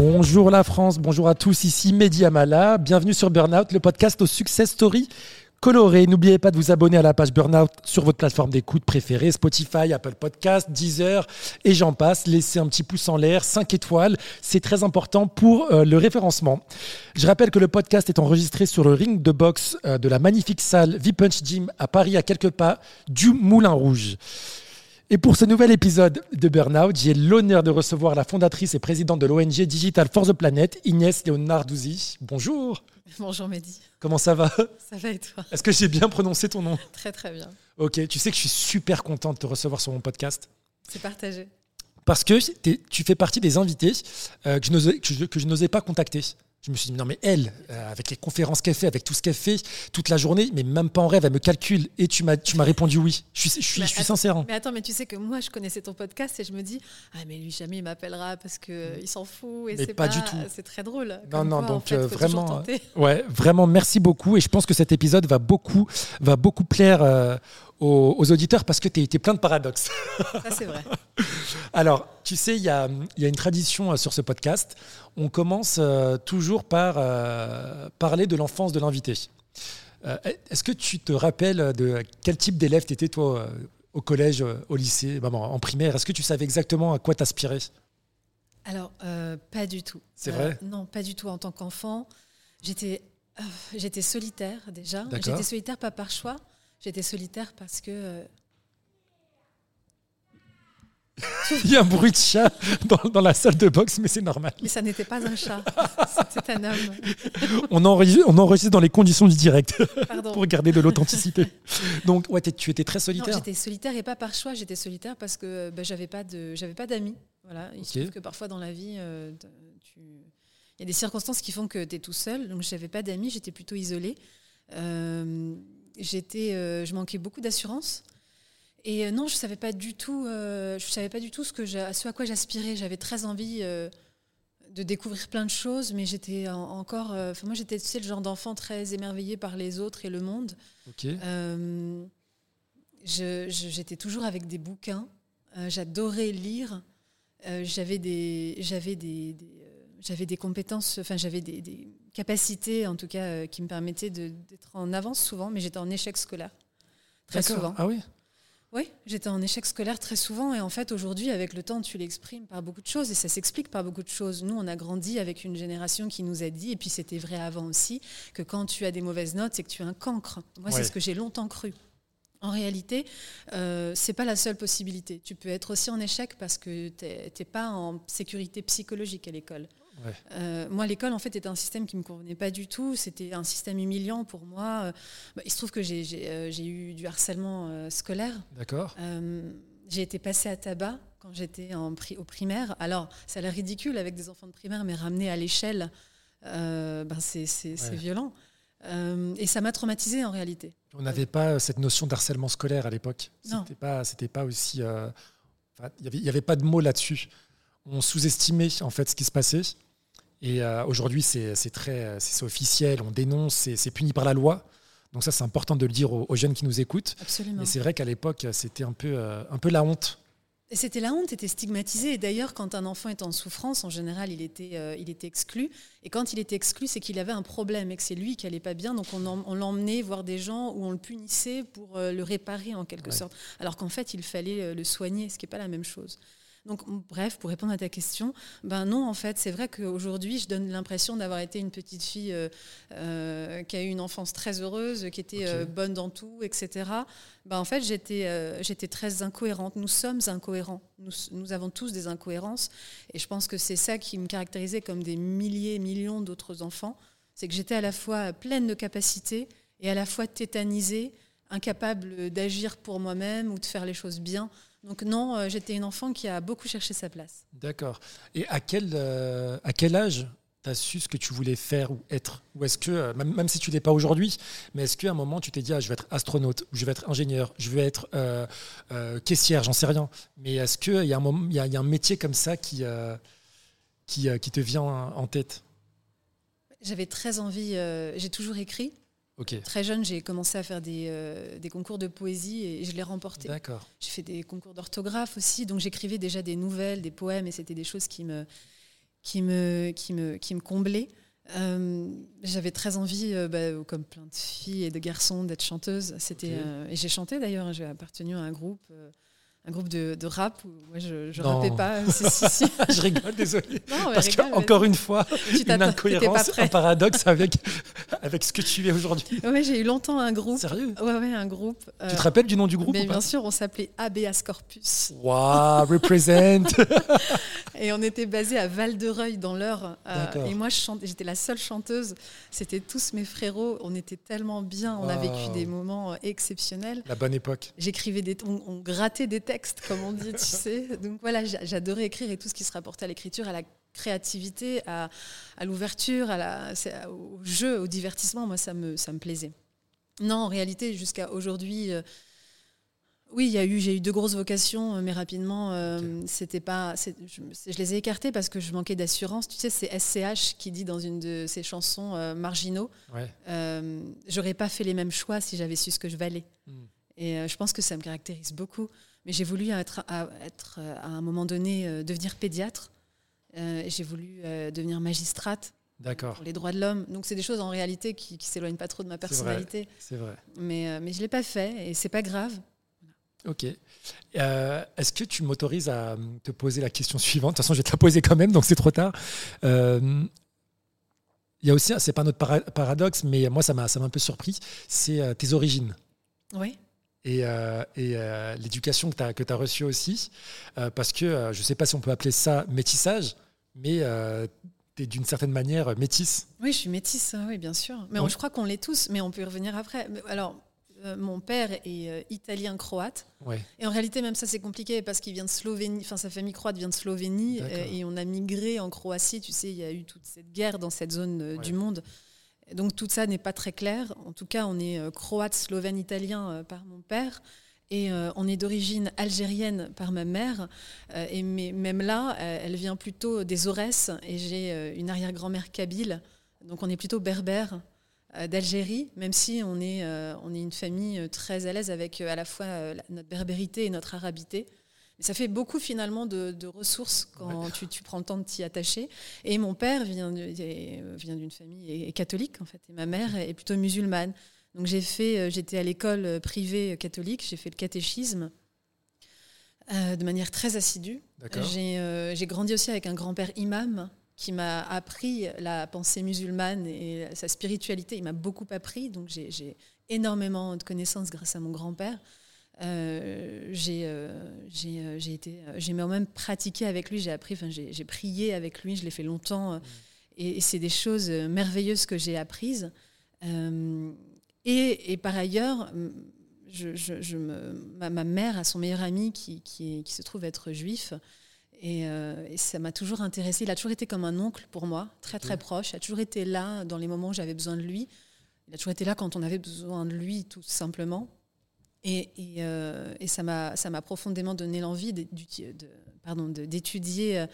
Bonjour la France, bonjour à tous, ici Mehdi Amala, bienvenue sur Burnout, le podcast aux success stories colorées. N'oubliez pas de vous abonner à la page Burnout sur votre plateforme d'écoute préférée, Spotify, Apple Podcast, Deezer et j'en passe. Laissez un petit pouce en l'air, 5 étoiles, c'est très important pour euh, le référencement. Je rappelle que le podcast est enregistré sur le ring de boxe euh, de la magnifique salle V-Punch Gym à Paris à quelques pas du Moulin Rouge. Et pour ce nouvel épisode de Burnout, j'ai l'honneur de recevoir la fondatrice et présidente de l'ONG Digital for the Planet, Inès Leonardouzi. Bonjour. Bonjour Mehdi. Comment ça va? Ça va et toi? Est-ce que j'ai bien prononcé ton nom? Très très bien. Ok, tu sais que je suis super contente de te recevoir sur mon podcast. C'est partagé. Parce que tu fais partie des invités euh, que je n'osais pas contacter. Je me suis dit, non, mais elle, euh, avec les conférences qu'elle fait, avec tout ce qu'elle fait toute la journée, mais même pas en rêve, elle me calcule. Et tu m'as, tu m'as répondu oui. Je suis, je suis, je suis sincère. Hein. Mais attends, mais tu sais que moi, je connaissais ton podcast et je me dis, ah, mais lui, jamais il m'appellera parce qu'il euh, s'en fout. Et mais c'est pas, du tout. C'est très drôle. Non, non, donc euh, vraiment. ouais, vraiment, merci beaucoup. Et je pense que cet épisode va beaucoup, va beaucoup plaire aux, auditeurs parce que tu es, plein de paradoxes. Ça, c'est vrai. Alors, tu sais, il y a, y a, une tradition sur ce podcast on commence euh, toujours par euh, parler de l'enfance de l'invité. Euh, est-ce que tu te rappelles de quel type d'élève tu étais, toi, au collège, au lycée, en primaire? Est-ce que tu savais exactement à quoi t'aspirais? Alors, pas du tout. C'est vrai? Non, pas du tout. En tant qu'enfant, j'étais j'étais solitaire déjà. J'étais solitaire pas par choix. J'étais solitaire parce que Il y a un bruit de chat dans, la salle de boxe, mais c'est normal. Mais ça n'était pas un chat, c'était un homme. On enregistre, on enregistre dans les conditions du direct pour garder de l'authenticité. Donc, ouais, tu étais très solitaire. J'étais solitaire et pas par choix. J'étais solitaire parce que bah, j'avais pas de, j'avais pas d'amis. Voilà. Il se trouve que parfois dans la vie, euh, il y a des circonstances qui font que tu es tout seul. Donc, j'avais pas d'amis. J'étais plutôt isolée. Euh, j'étais, euh, je manquais beaucoup d'assurance. Et euh, non, je savais pas du tout, euh, je savais pas du tout ce, que ce à quoi j'aspirais. J'avais très envie de découvrir plein de choses, mais j'étais encore. Enfin, moi, j'étais tu le genre d'enfant très émerveillé par les autres et le monde. j'étais toujours avec des bouquins. J'adorais lire. j'avais des, j'avais des, j'avais des compétences. Enfin, j'avais des, des, capacités, en tout cas, qui me permettaient d'être en avance souvent, mais j'étais en échec scolaire très souvent. Ah oui. Oui, j'étais en échec scolaire très souvent et en fait aujourd'hui avec le temps tu l'exprimes par beaucoup de choses et ça s'explique par beaucoup de choses. Nous on a grandi avec une génération qui nous a dit et puis c'était vrai avant aussi que quand tu as des mauvaises notes c'est que tu as un cancre. Moi c'est ce que j'ai longtemps cru. En réalité, euh, c'est pas la seule possibilité. Tu peux être aussi en échec parce que tu n'es pas en sécurité psychologique à l'école. Euh, moi, l'école, en fait, était un système qui ne me convenait pas du tout. C'était un système humiliant pour moi. Euh, bah, il se trouve que j'ai euh, eu du harcèlement scolaire. D'accord. j'ai été passée à tabac quand j'étais au primaire. Alors, ça a l'air ridicule avec des enfants de primaire, mais ramener à l'échelle, ben c'est violent. et ça m'a traumatisée en réalité. On n'avait pas cette notion d'harcèlement scolaire à l'époque. C'était pas, c'était pas aussi. Il n'y avait, pas de mots là-dessus. On sous-estimait en fait ce qui se passait. Et euh, aujourd'hui, c'est très, c'est officiel, on dénonce, c'est puni par la loi. Donc ça, c'est important de le dire aux, jeunes qui nous écoutent. Absolument. Mais c'est vrai qu'à l'époque, c'était un peu, euh, un peu la honte. Et c'était la honte, était stigmatisé. Et d'ailleurs, quand un enfant est en souffrance, en général, il était, euh, il était exclu. Et quand il était exclu, c'est qu'il avait un problème et que c'est lui qui allait pas bien. Donc on, on l'emmenait voir des gens où on le punissait pour le réparer en quelque sorte. Alors qu'en fait, il fallait le soigner, ce qui n'est pas la même chose. Donc, bref, pour répondre à ta question, ben non, en fait, c'est vrai qu'aujourd'hui, je donne l'impression d'avoir été une petite fille euh, euh, qui a eu une enfance très heureuse, qui était euh, bonne dans tout, etc. Ben, en fait, j'étais j'étais très incohérente. Nous sommes incohérents. Nous, nous, avons tous des incohérences. Et je pense que c'est ça qui me caractérisait comme des milliers, millions d'autres enfants. C'est que j'étais à la fois pleine de capacités et à la fois tétanisée, incapable d'agir pour moi-même ou de faire les choses bien. Donc non, euh, j'étais une enfant qui a beaucoup cherché sa place. D'accord. Et à quel, euh, à quel âge tu as su ce que tu voulais faire ou être? Ou est-ce que, euh, même, si tu n'es pas aujourd'hui, mais est-ce qu'à un moment tu t'es dit, ah, je vais être astronaute, ou je vais être ingénieur, je vais être caissière, j'en sais rien. Mais est-ce qu'il y, a un y, a un métier comme ça qui, qui, qui, te vient en tête? J'avais très envie, j'ai toujours écrit. Très jeune, j'ai commencé à faire des, euh, des, concours de poésie et je l'ai remporté. D'accord. J'ai fait des concours d'orthographe aussi, donc j'écrivais déjà des nouvelles, des poèmes, et c'était des choses qui me, qui me, qui me, qui me comblait. J'avais très envie, bah, comme plein de filles et de garçons, d'être chanteuse. C'était et j'ai chanté d'ailleurs. J'ai appartenu à un groupe un groupe de, rap où moi je, je rappais pas. je rigole, désolé. Parce qu'encore une fois, une incohérence, un paradoxe avec, avec ce que tu es aujourd'hui. Ouais, j'ai eu longtemps un groupe. Sérieux? Ouais, ouais, un groupe. Tu te rappelles du nom du groupe mais Bien sûr, on s'appelait ABS Corpus. Waouh, represent Et on était basé à Val-de-Reuil dans l'heure. Euh, et moi, j'étais la seule chanteuse. C'était tous mes frérots. On était tellement bien. On a vécu des moments euh, exceptionnels. La bonne époque. J'écrivais des, on, on grattait des textes comme on dit, tu sais. Donc voilà, j'adorais écrire et tout ce qui se rapportait à l'écriture, à la créativité, à, l'ouverture, au jeu, au divertissement, moi, ça me, ça me plaisait. Non, en réalité, jusqu'à aujourd'hui, euh, oui, il y a eu, j'ai eu deux grosses vocations, euh, mais rapidement, euh, c'était pas, je, les ai écartées parce que je manquais d'assurance. Tu sais, c'est SCH qui dit dans une de ses chansons marginaux, ouais. j'aurais pas fait les mêmes choix si j'avais su ce que je valais. Hmm. Et je pense que ça me caractérise beaucoup. Mais j'ai voulu être à, être à, un moment donné euh, devenir pédiatre. Euh, j'ai voulu euh, devenir magistrate pour les droits de l'homme. Donc c'est des choses en réalité qui, ne s'éloignent pas trop de ma personnalité. C'est vrai. Mais, mais je l'ai pas fait et c'est pas grave. Ok. Est-ce que tu m'autorises à te poser la question suivante? De toute façon, je vais te la poser quand même, donc c'est trop tard. Il y a aussi, c'est pas notre paradoxe, mais moi ça m'a un peu surpris, c'est tes origines. Oui et, euh, euh, l'éducation que tu as, que as reçue aussi. Euh, parce que je ne sais pas si on peut appeler ça métissage, mais tu es d'une certaine manière métisse. Oui, je suis métisse, oui, bien sûr. Mais je crois qu'on l'est tous, mais on peut y revenir après. Alors, mon père est italien-croate. Ouais. Et en réalité, même ça, c'est compliqué parce qu'il vient de Slovénie, enfin, sa famille croate vient de Slovénie et on a migré en Croatie. Tu sais, il y a eu toute cette guerre dans cette zone du monde. Donc tout ça n'est pas très clair. En tout cas, on est euh, croate, slovène, italien euh, par mon père. Et euh, on est d'origine algérienne par ma mère. et même là, elle vient plutôt des Aurès. Et j'ai une arrière-grand-mère kabyle. Donc on est plutôt berbère d'Algérie, même si on est, on est une famille très à l'aise avec à la fois notre berbérité et notre arabité ça fait beaucoup finalement de, ressources quand tu, prends le temps de t'y attacher. Et mon père vient, vient d'une famille catholique en fait, et ma mère est plutôt musulmane. Donc j'ai fait, euh, j'étais à l'école privée catholique, j'ai fait le catéchisme euh, de manière très assidue. Euh, j'ai grandi aussi avec un grand-père imam qui m'a appris la pensée musulmane et sa spiritualité. Il m'a beaucoup appris, donc j'ai énormément de connaissances grâce à mon grand-père. Euh, j'ai euh, euh, j'ai été j'ai même pratiqué avec lui j'ai appris enfin j'ai prié avec lui je l'ai fait longtemps et, c'est des choses merveilleuses que j'ai apprises. Et, et, par ailleurs je, je, me, ma, mère a son meilleur ami qui, qui, qui se trouve être juif et, et ça m'a toujours intéressé il a toujours été comme un oncle pour moi très très proche. Il a toujours été là dans les moments où j'avais besoin de lui. Il a toujours été là quand on avait besoin de lui tout simplement et, euh, et, ça m'a profondément donné l'envie d'étudier euh,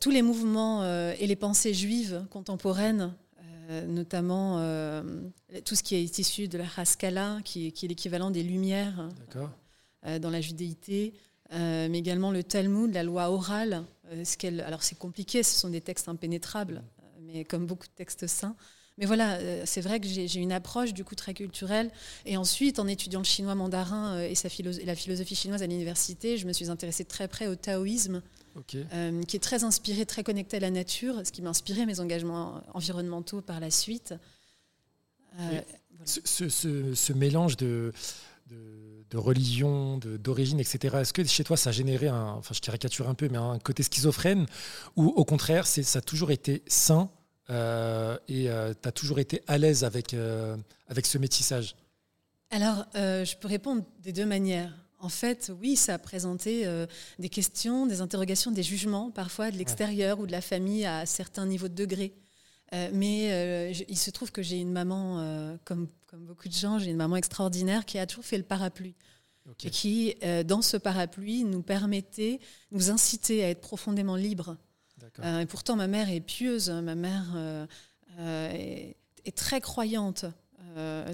tous les mouvements euh, et les pensées juives contemporaines, notamment tout ce qui est issu de la Haskalah, qui, qui est l'équivalent des Lumières dans la judéité, mais également le Talmud, la loi orale. ce alors c'est compliqué, ce sont des textes impénétrables, mais comme beaucoup de textes saints. Mais voilà, euh, c'est vrai que j'ai une approche du coup très culturelle. Et ensuite, en étudiant le chinois mandarin euh, et, sa la philosophie chinoise à l'université, je me suis intéressée très près au taoïsme, euh, qui est très inspiré, très connecté à la nature, ce qui m'a inspiré mes engagements environnementaux par la suite. ce, mélange de, de, religion, d'origine, etc. Est-ce que chez toi, ça a généré un, enfin je caricature un peu, mais un côté schizophrène, ou au contraire, ça a toujours été sain euh, et euh, tu as toujours été à l'aise avec, euh, avec ce métissage? Alors, je peux répondre des deux manières. En fait, oui, ça a présenté des questions, des interrogations, des jugements, parfois de l'extérieur ou de la famille à certains niveaux de degré. mais il se trouve que j'ai une maman, comme, comme beaucoup de gens, j'ai une maman extraordinaire qui a toujours fait le parapluie. Et qui, dans ce parapluie, nous permettait, nous incitait à être profondément libres euh, et pourtant, ma mère est pieuse, ma mère euh, euh, est, très croyante.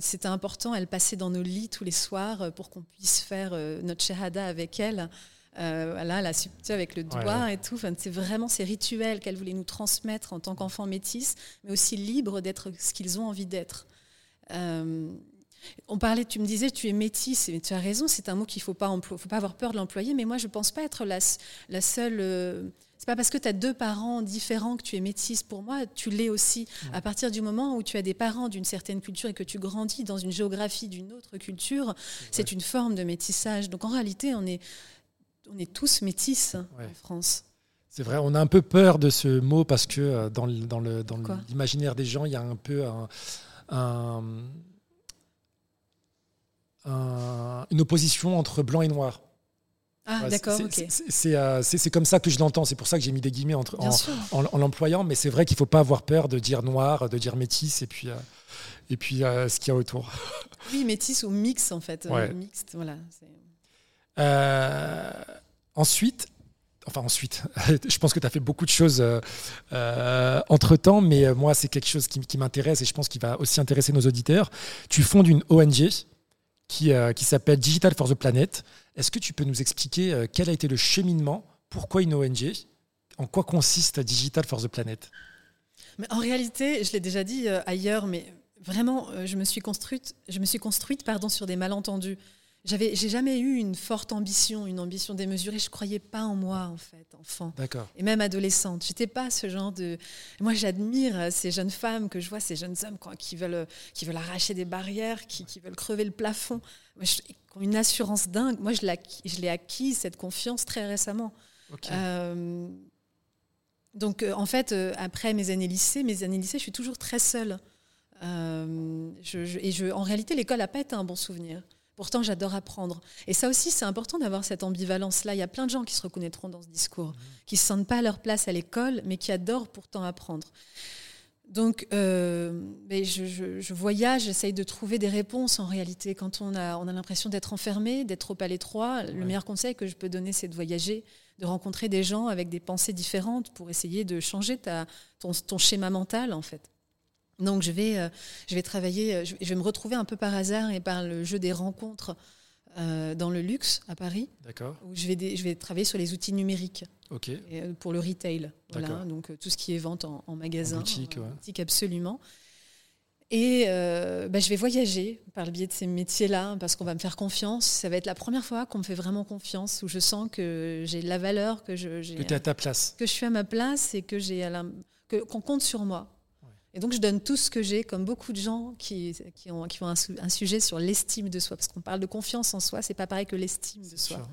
C'était important, elle passait dans nos lits tous les soirs pour qu'on puisse faire notre shahada avec elle. Euh, voilà, la subtilité avec le doigt et tout. Enfin, c'est vraiment ces rituels qu'elle voulait nous transmettre en tant qu'enfants métis, mais aussi libres d'être ce qu'ils ont envie d'être. Euh, on parlait, tu me disais, tu es métisse, et tu as raison, c'est un mot qu'il ne faut pas, faut pas avoir peur de l'employer, mais moi je ne pense pas être la, la seule. Euh, pas parce que tu as deux parents différents que tu es métisse. Pour moi, tu l'es aussi. À partir du moment où tu as des parents d'une certaine culture et que tu grandis dans une géographie d'une autre culture, c'est une forme de métissage. Donc en réalité, on est, on est tous métisses en France. C'est vrai, on a un peu peur de ce mot parce que euh, dans, l'imaginaire des gens, il y a un peu un une opposition entre blanc et noir. Ah, d'accord, euh, C'est comme ça que je l'entends. C'est pour ça que j'ai mis des guillemets entre, en, l'employant. Mais c'est vrai qu'il ne faut pas avoir peur de dire noir, de dire métis et puis, euh, et puis euh, ce qu'il y a autour. Oui, métis ou mix, en fait. Mixte, voilà. ensuite, enfin ensuite, je pense que tu as fait beaucoup de choses entre temps, mais moi, c'est quelque chose qui, qui m'intéresse et je pense qu'il va aussi intéresser nos auditeurs. Tu fondes une ONG qui, euh, qui s'appelle Digital for the Planet. Est-ce que tu peux nous expliquer euh, quel a été le cheminement? Pourquoi une ONG En quoi consiste Digital for the Planet? Mais En réalité, je l'ai déjà dit euh, ailleurs, mais vraiment, je me suis construite, je me suis construite pardon, sur des malentendus. J'avais, j'ai jamais eu une forte ambition, une ambition démesurée. Je croyais pas en moi en fait, enfant. D'accord. Et même adolescente, j'étais pas ce genre de. Moi, j'admire ces jeunes femmes que je vois, ces jeunes hommes qui veulent, qui veulent arracher des barrières, qui, qui veulent crever le plafond, qui ont une assurance dingue. Moi, je l'ai, je l'ai acquis cette confiance très récemment. Euh, donc, euh, en fait, euh, après mes années lycée, mes années lycée, je suis toujours très seule. Je, et je, en réalité, l'école n'a pas été un bon souvenir. Pourtant, j'adore apprendre. Et ça aussi, c'est important d'avoir cette ambivalence-là. Il y a plein de gens qui se reconnaîtront dans ce discours, qui ne se sentent pas à leur place à l'école, mais qui adorent pourtant apprendre. Donc, euh, je, voyage, j'essaye de trouver des réponses en réalité. Quand on a, on a l'impression d'être enfermé, d'être trop à l'étroit, le meilleur conseil que je peux donner, c'est de voyager, de rencontrer des gens avec des pensées différentes pour essayer de changer ta, ton schéma mental, en fait. Donc je vais, euh, je vais travailler, euh, je vais me retrouver un peu par hasard et par le jeu des rencontres euh, dans le luxe à Paris. D'accord. Où je vais, je vais travailler sur les outils numériques. Ok. pour le retail. Voilà, donc tout ce qui est vente en, magasin. En boutique, en, boutique absolument. Et bah, je vais voyager par le biais de ces métiers-là parce qu'on va me faire confiance. Ça va être la première fois qu'on me fait vraiment confiance, où je sens que j'ai de la valeur, que je. Que tu es à ta place. Que je suis à ma place et que j'ai qu'on compte sur moi. Et donc, je donne tout ce que j'ai, comme beaucoup de gens qui, qui ont, qui ont un, sujet sur l'estime de soi. Parce qu'on parle de confiance en soi, c'est pas pareil que l'estime de soi.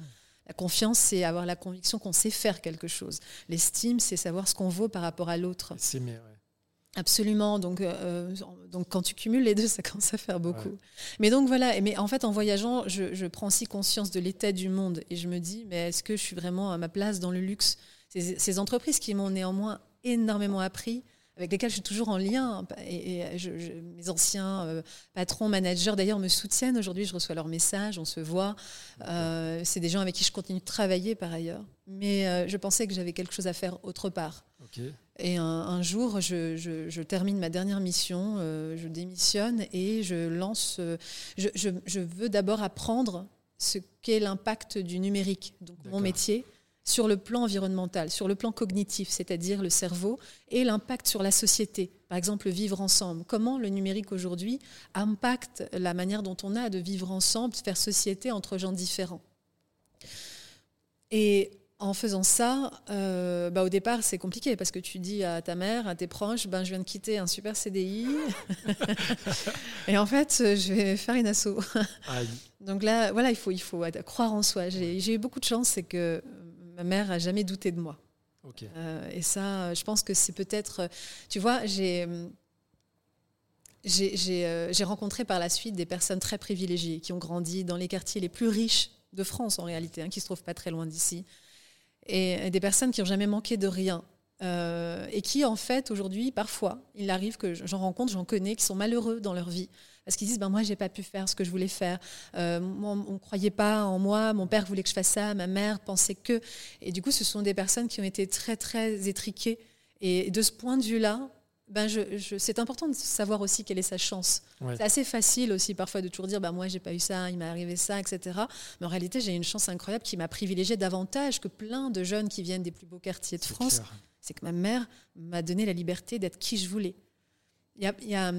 La confiance, c'est avoir la conviction qu'on sait faire quelque chose. L'estime, c'est savoir ce qu'on vaut par rapport à l'autre. S'aimer, ouais. Absolument. Donc, euh, donc, quand tu cumules les deux, ça commence à faire beaucoup. Mais donc, voilà. Mais en fait, en voyageant, je, je prends aussi conscience de l'état du monde. Et je me dis, mais est-ce que je suis vraiment à ma place dans le luxe? Ces, ces entreprises qui m'ont néanmoins énormément appris, avec lesquels je suis toujours en lien. Et, mes anciens euh, patrons, managers, d'ailleurs, me soutiennent. Aujourd'hui, je reçois leurs messages, on se voit. Euh, c'est des gens avec qui je continue de travailler par ailleurs. Mais euh, je pensais que j'avais quelque chose à faire autre part. Et un, jour, je, termine ma dernière mission, je démissionne et je lance. je, veux d'abord apprendre ce qu'est l'impact du numérique, donc mon métier sur le plan environnemental, sur le plan cognitif, c'est-à-dire le cerveau, et l'impact sur la société. Par exemple, vivre ensemble. Comment le numérique aujourd'hui impacte la manière dont on a de vivre ensemble, de faire société entre gens différents? Et en faisant ça, euh, bah au départ, c'est compliqué parce que tu dis à ta mère, à tes proches, ben, je viens de quitter un super CDI. et en fait, je vais faire une asso. Donc là, voilà, il faut, il faut croire en soi. J'ai eu beaucoup de chance, c'est que ma mère a jamais douté de moi. Euh, et ça, je pense que c'est peut-être, tu vois, j'ai euh, j'ai rencontré par la suite des personnes très privilégiées qui ont grandi dans les quartiers les plus riches de France en réalité, hein, qui se trouvent pas très loin d'ici, et, des personnes qui n'ont jamais manqué de rien. Euh, et qui en fait aujourd'hui parfois il arrive que j'en rencontre j'en connais qui sont malheureux dans leur vie parce qu'ils disent ben moi j'ai pas pu faire ce que je voulais faire euh, on ne croyait pas en moi mon père voulait que je fasse ça ma mère pensait que et du coup ce sont des personnes qui ont été très très étriquées et de ce point de vue là ben je, c'est important de savoir aussi quelle est sa chance. C'est assez facile aussi parfois de toujours dire bah, moi j'ai pas eu ça, il m'est arrivé ça, etc. Mais en réalité j'ai une chance incroyable qui m'a privilégié davantage que plein de jeunes qui viennent des plus beaux quartiers de France. C'est que ma mère m'a donné la liberté d'être qui je voulais. Il y a, il y a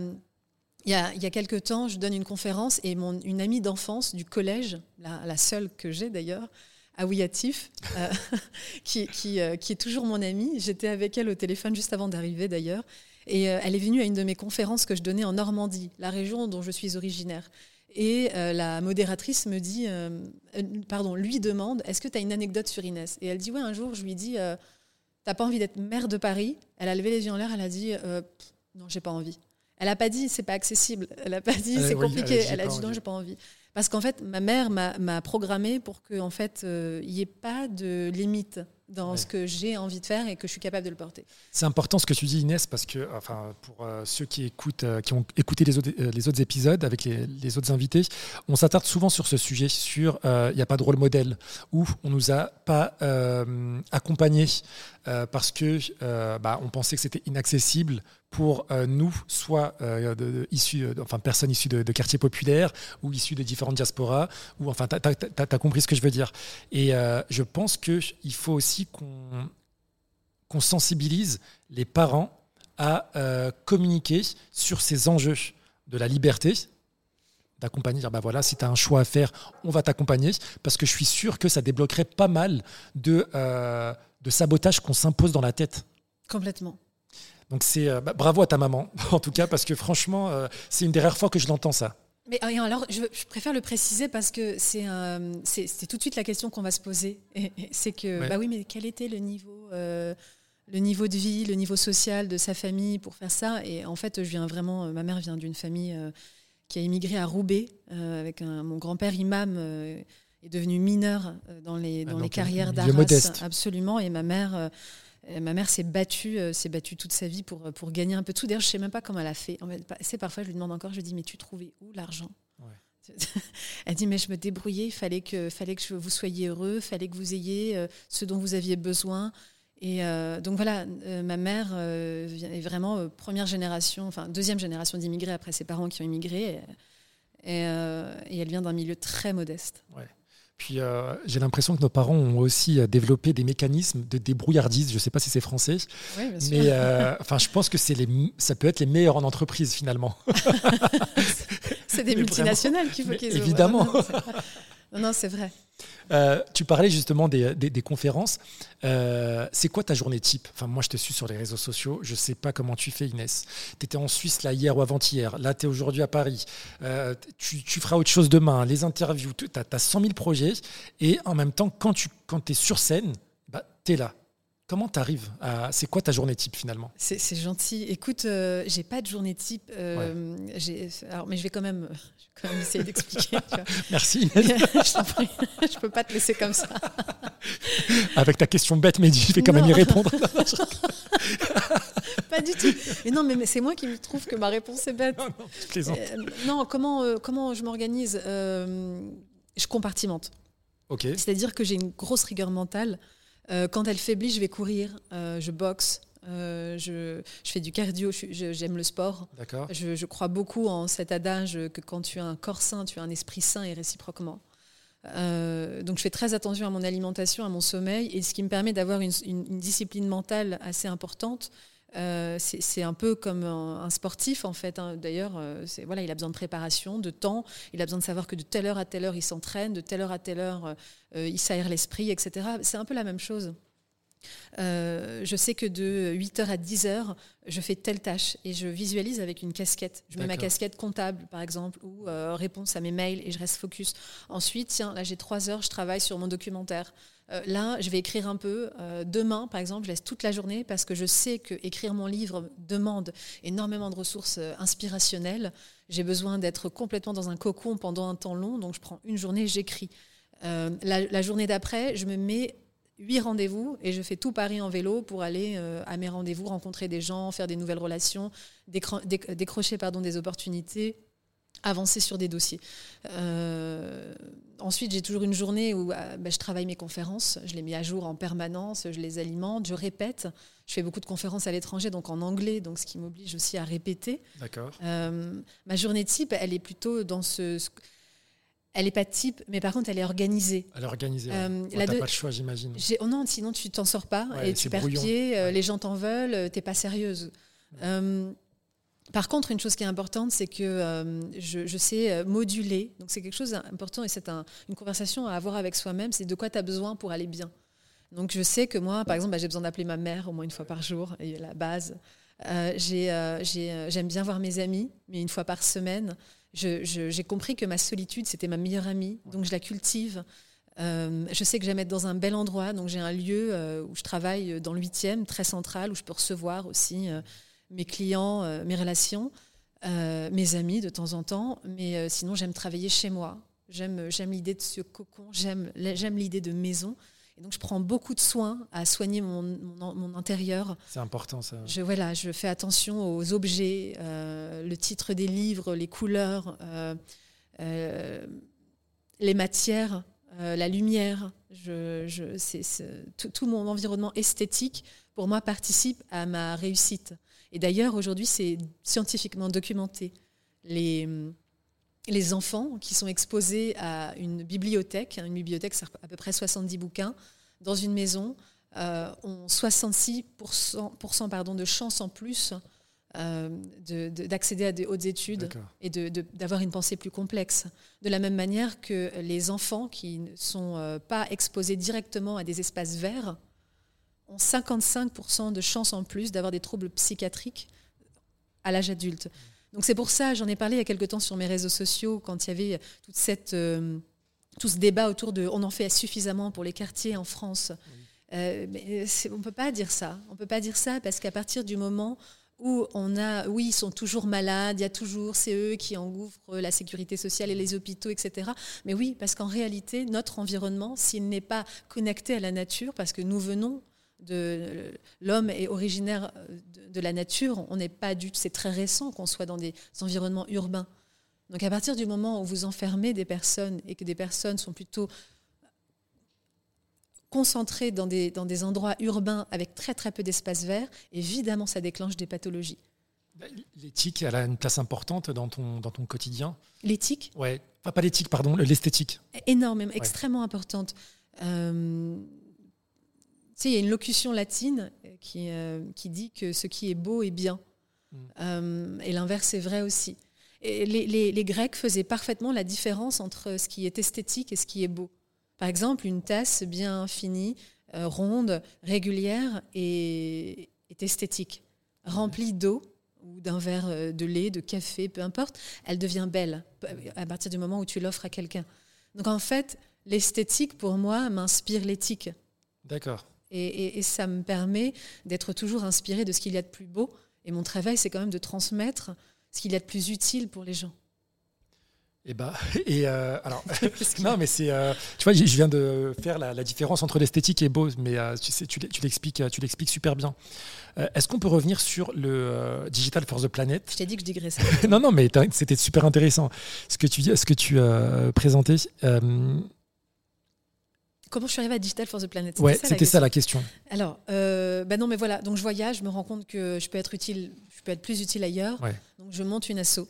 il y, a, il quelques temps, je donne une conférence et mon, une amie d'enfance du collège, la, seule que j'ai d'ailleurs, Aouyatif, euh, qui, qui, euh, qui, est toujours mon amie. J'étais avec elle au téléphone juste avant d'arriver d'ailleurs. Et euh, elle est venue à une de mes conférences que je donnais en Normandie, la région dont je suis originaire. Et la modératrice me dit, pardon, lui demande, est-ce que tu as une anecdote sur Inès? Et elle dit, ouais, un jour, je lui dis, t'as pas envie d'être maire de Paris? Elle a levé les yeux en l'air, elle a dit, non, j'ai pas envie. Elle n'a pas dit c'est pas accessible. Elle n'a pas dit c'est compliqué. Elle a, dit non, j'ai pas envie. Parce qu'en fait, ma mère m'a programmé pour qu'il en fait, euh, il n'y ait pas de limite dans ce que j'ai envie de faire et que je suis capable de le porter. C'est important ce que tu dis Inès parce que enfin pour euh, ceux qui écoutent euh, qui ont écouté les autres, euh, les autres épisodes avec les, les autres invités, on s'attarde souvent sur ce sujet sur il n'y a pas de rôle modèle ou on nous a pas accompagnés parce que bah, on pensait que c'était inaccessible pour nous, soit de, issus, enfin personnes issues de, quartiers populaires ou issues de différentes diasporas, ou enfin, tu as, compris ce que je veux dire. Et je pense qu'il faut aussi qu'on sensibilise les parents à euh, communiquer sur ces enjeux de la liberté, d'accompagner, dire bah voilà, si tu as un choix à faire, on va t'accompagner, parce que je suis sûr que ça débloquerait pas mal de, euh, de sabotage qu'on s'impose dans la tête. Complètement. Donc c'est euh, bah, bravo à ta maman, en tout cas, parce que franchement, c'est une des rares fois que je l'entends ça. Mais alors, je, préfère le préciser parce que c'est tout de suite la question qu'on va se poser. C'est que, bah oui, mais quel était le niveau, euh, le niveau de vie, le niveau social de sa famille pour faire ça? Et en fait, je viens vraiment, ma mère vient d'une famille euh, qui a immigré à Roubaix euh, avec un, mon grand-père imam est devenu mineur dans les, ah, les carrières d'Arras. Absolument. Et ma mère ma mère s'est battue, euh, s'est battue toute sa vie pour, euh, pour gagner un peu de tout. D'ailleurs, je ne sais même pas comment elle a fait. C'est parfois, je lui demande encore, je lui dis, mais tu trouvais où l'argent? Elle dit, mais je me débrouillais, il fallait que, fallait que vous soyez heureux, il fallait que vous ayez euh, ce dont vous aviez besoin. Et donc voilà, ma mère est vraiment première génération, enfin deuxième génération d'immigrés après ses parents qui ont immigré. Et, et elle vient d'un milieu très modeste. Ouais. Puis euh, j'ai l'impression que nos parents ont aussi euh, développé des mécanismes de débrouillardise. Je ne sais pas si c'est français, mais euh, enfin, je pense que c'est les, ça peut être les meilleurs en entreprise finalement. c'est des multinationales qu'il faut qu'ils Évidemment. Non, c'est vrai. Euh, tu parlais justement des, conférences. Euh, c'est quoi ta journée type? Enfin, moi, je te suis sur les réseaux sociaux. Je ne sais pas comment tu fais, Inès. Tu étais en Suisse là hier ou avant-hier. Là, tu es aujourd'hui à Paris. Euh, tu, feras autre chose demain. Les interviews, tu as, 100 000 projets. Et en même temps, quand tu quand es sur scène, bah, tu es là. Comment tu arrives à. C'est quoi ta journée type finalement? C'est gentil. Écoute, euh, j'ai pas de journée type. Euh, alors, mais je vais quand même, quand même essayer d'expliquer. Merci. je, ne peux pas te laisser comme ça. Avec ta question bête, mais je vais quand même y répondre. pas du tout. Mais non, mais, c'est moi qui me trouve que ma réponse est bête. Non, non, euh, non comment, comment je m'organise? Je compartimente. Ok. C'est-à-dire que j'ai une grosse rigueur mentale. Euh, quand elle faiblit, je vais courir, euh, je boxe, euh, je, fais du cardio, j'aime le sport. Je, je, crois beaucoup en cet adage que quand tu as un corps sain, tu as un esprit sain et réciproquement. donc je fais très attention à mon alimentation, à mon sommeil, et ce qui me permet d'avoir une, une, discipline mentale assez importante. Euh, c'est un peu comme un, sportif en fait. Hein. D'ailleurs, euh, voilà, il a besoin de préparation, de temps. Il a besoin de savoir que de telle heure à telle heure il s'entraîne, de telle heure à telle heure euh, il s'aère l'esprit, etc. C'est un peu la même chose. je sais que de 8h à 10h, je fais telle tâche et je visualise avec une casquette. Je mets ma casquette comptable, par exemple, ou réponse à mes mails et je reste focus. Ensuite, tiens, là j'ai 3 heures, je travaille sur mon documentaire. Euh, là, je vais écrire un peu. Euh, demain, par exemple, je laisse toute la journée parce que je sais que écrire mon livre demande énormément de ressources euh, inspirationnelles. J'ai besoin d'être complètement dans un cocon pendant un temps long, donc je prends une journée, j'écris. La, journée d'après, je me mets huit rendez-vous et je fais tout Paris en vélo pour aller à mes rendez-vous, rencontrer des gens, faire des nouvelles relations, décrocher pardon, des opportunités avancer sur des dossiers. Euh, ensuite, j'ai toujours une journée où euh, bah, je travaille mes conférences, je les mets à jour en permanence, je les alimente, je répète. Je fais beaucoup de conférences à l'étranger, donc en anglais, donc ce qui m'oblige aussi à répéter. D'accord. Euh, ma journée type, elle est plutôt dans ce. ce- elle n'est pas type, mais par contre, elle est organisée. Elle est organisée. Euh, ouais. T'as deux- pas le choix, j'imagine. Oh non, sinon tu t'en sors pas Ouais, et tu perds brouillon. pied, euh, les gens t'en veulent, euh, t'es pas sérieuse. Euh, par contre, une chose qui est importante, c'est que euh, je, sais euh, moduler. Donc c'est quelque chose d'important et c'est un- une conversation à avoir avec soi-même. C'est de quoi tu as besoin pour aller bien. Donc je sais que moi, par exemple, bah, j'ai besoin d'appeler ma mère au moins une fois par jour, et la base. Euh, j'ai, j'ai, J'aime bien voir mes amis, mais une fois par semaine. J'ai compris que ma solitude, c'était ma meilleure amie, donc je la cultive. Je sais que j'aime être dans un bel endroit, donc j'ai un lieu où je travaille dans le 8e, très central, où je peux recevoir aussi mes clients, euh, mes relations, euh, mes amis de temps en temps. Mais euh, sinon, j'aime travailler chez moi. J'aime, l'idée de ce cocon, j'aime, l'idée de maison. Et donc, je prends beaucoup de soin à soigner mon, mon, mon intérieur. C'est important, ça. Je, voilà, je fais attention aux objets, le titre des livres, les couleurs, les matières, euh, la lumière. Je, je, tout, tout mon environnement esthétique, pour moi, participe à ma réussite. Et d'ailleurs, aujourd'hui, c'est scientifiquement documenté. Les, les enfants qui sont exposés à une bibliothèque, une bibliothèque, c'est à peu près 70 bouquins, dans une maison, euh, ont 66% pour cent, pardon, de chances en plus euh, de- de- d'accéder à des hautes études et de- d'avoir une pensée plus complexe. De la même manière que les enfants qui ne sont euh, pas exposés directement à des espaces verts ont 55% de chances en plus d'avoir des troubles psychiatriques à l'âge adulte. Donc c'est pour ça, j'en ai parlé il y a quelque temps sur mes réseaux sociaux, quand il y avait euh, tout ce débat autour de on en fait suffisamment pour les quartiers en France. Euh, on ne peut pas dire ça. On peut pas dire ça parce qu'à partir du moment où on a, oui, ils sont toujours malades, il y a toujours, c'est eux qui engouffrent la sécurité sociale et les hôpitaux, etc. Mais oui, parce qu'en réalité, notre environnement, s'il n'est pas connecté à la nature, parce que nous venons de l'homme est originaire de, de la nature, on n'est pas du c'est très récent qu'on soit dans des environnements urbains. Donc à partir du moment où vous enfermez des personnes et que des personnes sont plutôt concentrées dans des, dans des endroits urbains avec très très peu d'espace vert, évidemment ça déclenche des pathologies. L'éthique, elle a une place importante dans ton, dans ton quotidien. L'éthique, Ouais. Enfin, pas l'éthique, pardon, l'esthétique. énorme, extrêmement importante. Euh, sais, il y a une locution latine qui, euh, qui dit que ce qui est beau est bien. Mm. Euh, et l'inverse est vrai aussi. Et les, les- les Grecs faisaient parfaitement la différence entre ce qui est esthétique et ce qui est beau. Par exemple, une tasse bien finie, euh, ronde, régulière est, est esthétique. Remplie d'eau ou d'un verre euh, de lait, de café, peu importe, elle devient belle à partir du moment où tu l'offres à quelqu'un. Donc en fait, l'esthétique, pour moi, m'inspire l'éthique. D'accord. Et, et- et ça me permet d'être toujours inspiré de ce qu'il y a de plus beau. Et mon travail, c'est quand même de transmettre ce qu'il y a de plus utile pour les gens. Et bah, et euh, alors, non, mais c'est, euh, tu vois, je viens de faire la, la différence entre l'esthétique et beau, mais euh, tu sais, l'expliques, tu l'expliques super bien. Est-ce qu'on peut revenir sur le Digital for the Planet? Je t'ai dit que je digressais. Non, non, mais c'était super intéressant ce que tu dis, ce que tu présentais. Comment je suis arrivée à Digital for the Planet? Ouais, c'était ça la question. Alors, euh, bah non, mais voilà. Donc, je voyage, je me rends compte que je peux être utile, je peux être plus utile ailleurs. Ouais. Donc, je monte une asso.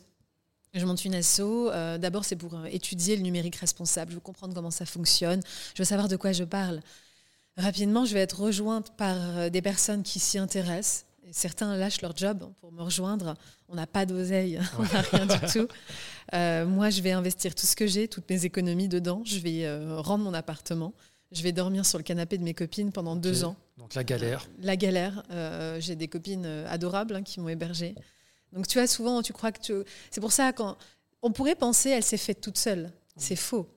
Je monte une asso. euh, D'abord, c'est pour euh, étudier le numérique responsable. Je veux comprendre comment ça fonctionne. Je veux savoir de quoi je parle. Rapidement, je vais être rejointe par euh, des personnes qui s'y intéressent. Certains lâchent leur job pour me rejoindre. On n'a pas d'oseille, on n'a rien du tout. Euh, moi, je vais investir tout ce que j'ai, toutes mes économies dedans. Je vais euh, rendre mon appartement. Je vais dormir sur le canapé de mes copines pendant deux ans. Donc la galère. La galère. euh, j'ai des copines euh, adorables hein, qui m'ont hébergée. Donc tu vois, souvent, tu crois que tu... C'est pour ça quand on pourrait penser, elle s'est faite toute seule. C'est faux.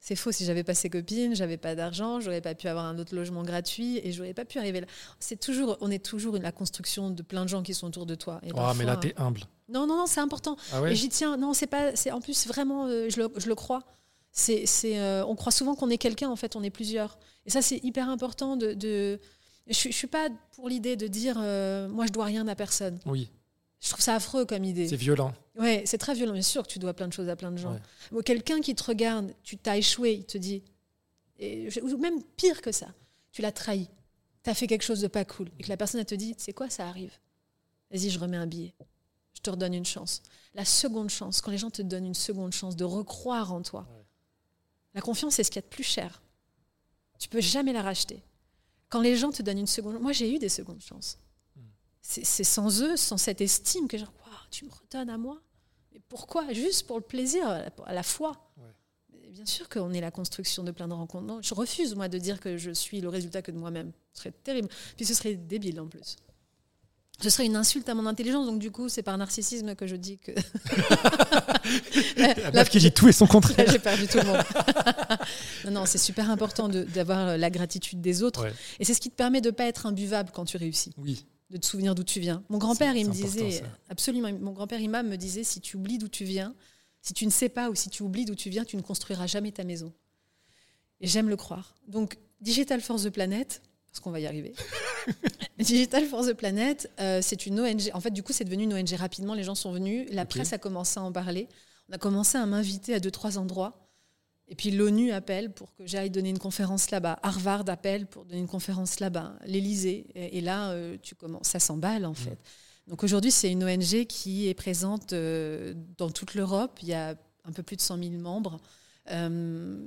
C'est faux. Si j'avais pas ces copines, j'avais pas d'argent, j'aurais pas pu avoir un autre logement gratuit et j'aurais pas pu arriver là. C'est toujours, on est toujours la construction de plein de gens qui sont autour de toi. Et Oh, mais là, t'es humble. Non, non, non, c'est important. Ah ouais Et j'y tiens. Non, c'est pas. C'est en plus vraiment. euh, je, le, je le crois. C'est, c'est, euh, on croit souvent qu'on est quelqu'un. En fait, on est plusieurs. Et ça, c'est hyper important. De, de... Je, je suis pas pour l'idée de dire euh, moi, je dois rien à personne. Oui, Je trouve ça affreux comme idée. c'est violent. Ouais, c'est très violent. Bien sûr que tu dois plein de choses à plein de gens. Quelqu'un qui te regarde, tu t'as échoué, il te dit, et, ou même pire que ça, tu l'as trahi, tu as fait quelque chose de pas cool, et que la personne elle te dit, c'est quoi, ça arrive? Vas-y, je remets un billet. Je te redonne une chance. La seconde chance, quand les gens te donnent une seconde chance de recroire en toi, la confiance, c'est ce qu'il y a de plus cher. Tu peux jamais la racheter. Quand les gens te donnent une seconde moi j'ai eu des secondes chances. Hmm. C'est sans eux, sans cette estime que genre, tu me redonnes à moi? Pourquoi? Juste pour le plaisir, à la foi. Bien sûr qu'on est la construction de plein de rencontres. Non, je refuse, moi, de dire que je suis le résultat que de moi-même. Ce serait terrible. Puis ce serait débile en plus. Ce serait une insulte à mon intelligence, donc du coup, c'est par narcissisme que je dis que. la, qui dit tout et son contraire. J'ai perdu tout le monde. non, non, c'est super important d'avoir la gratitude des autres. Et c'est ce qui te permet de ne pas être imbuvable quand tu réussis. Oui de te souvenir d'où tu viens. Mon grand-père, il me disait, absolument, mon grand-père imam me disait, si tu oublies d'où tu viens, si tu ne sais pas ou si tu oublies d'où tu viens, tu ne construiras jamais ta maison. Et j'aime le croire. Donc, Digital Force the Planet, parce qu'on va y arriver. Digital Force the Planet, euh, c'est une ONG. En fait, du coup, c'est devenu une ONG rapidement. Les gens sont venus. La presse a commencé à en parler. On a commencé à m'inviter à deux, trois endroits. Et puis l'ONU appelle pour que j'aille donner une conférence là-bas. Harvard appelle pour donner une conférence là-bas. L'Élysée. Et, là, euh, tu commences, ça s'emballe en fait. Donc aujourd'hui, c'est une ONG qui est présente euh, dans toute l'Europe. Il y a un peu plus de 100 000 membres. Euh,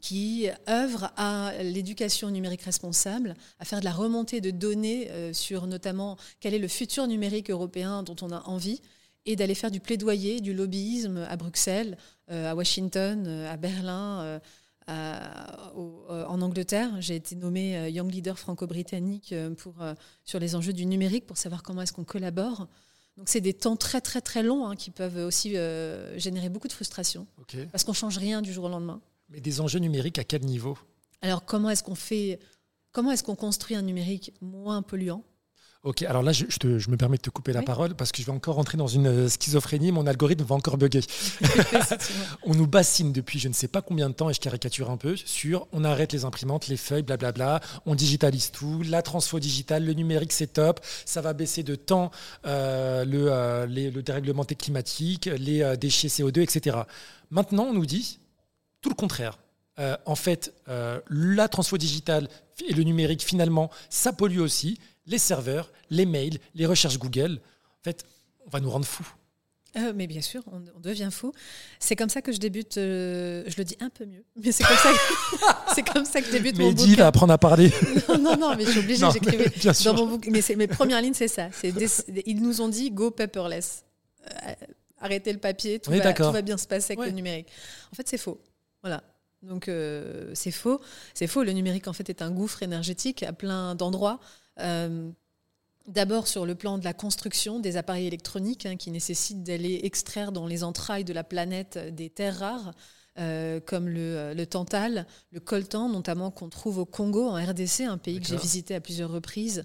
qui œuvre à l'éducation numérique responsable, à faire de la remontée de données sur notamment quel est le futur numérique européen dont on a envie, et d'aller faire du plaidoyer, du lobbyisme à Bruxelles, à Washington, euh, à Berlin, euh, en Angleterre. J'ai été nommée Young Leader franco-britannique pour, sur les enjeux du numérique pour savoir comment est-ce qu'on collabore. Donc c'est des temps très très très longs hein, qui peuvent aussi générer beaucoup de frustration parce qu'on change rien du jour au lendemain. Mais des enjeux numériques à quel niveau? Alors comment est-ce qu'on fait Comment est-ce qu'on construit un numérique moins polluant? Ok, alors là, je, me permets de te couper la parole parce que je vais encore rentrer dans une euh, schizophrénie. Mon algorithme va encore bugger. on nous bassine depuis je ne sais pas combien de temps, et je caricature un peu, sur on arrête les imprimantes, les feuilles, blablabla, on digitalise tout, la transfo digitale, le numérique, c'est top, ça va baisser de temps euh, le, euh, le, dérèglement climatique, les déchets CO2, etc. Maintenant, on nous dit tout le contraire. en fait, la transfo digitale et le numérique, finalement, ça pollue aussi les serveurs, les mails, les recherches Google. En fait, on va nous rendre fous. Euh, mais bien sûr, on, devient fou. C'est comme ça que je débute. Euh, je le dis un peu mieux, mais c'est comme ça. Que, c'est comme ça que je débute mon bouquin. va apprendre à parler. non, non, non, mais je suis obligée. J'écrivais dans mon bouquin. Mais mes premières lignes, c'est ça. Ils nous ont dit go paperless. Euh, arrêtez le papier, tout, va, tout, va, bien se passer avec le numérique. En fait, c'est faux. Voilà. Donc c'est faux. C'est faux. Le numérique, en fait, est un gouffre énergétique à plein d'endroits. Euh, d'abord sur le plan de la construction des appareils électroniques hein, qui nécessitent d'aller extraire dans les entrailles de la planète des terres rares. Euh, comme le, le, tantal, le coltan, notamment qu'on trouve au Congo, en RDC, un pays que j'ai visité à plusieurs reprises,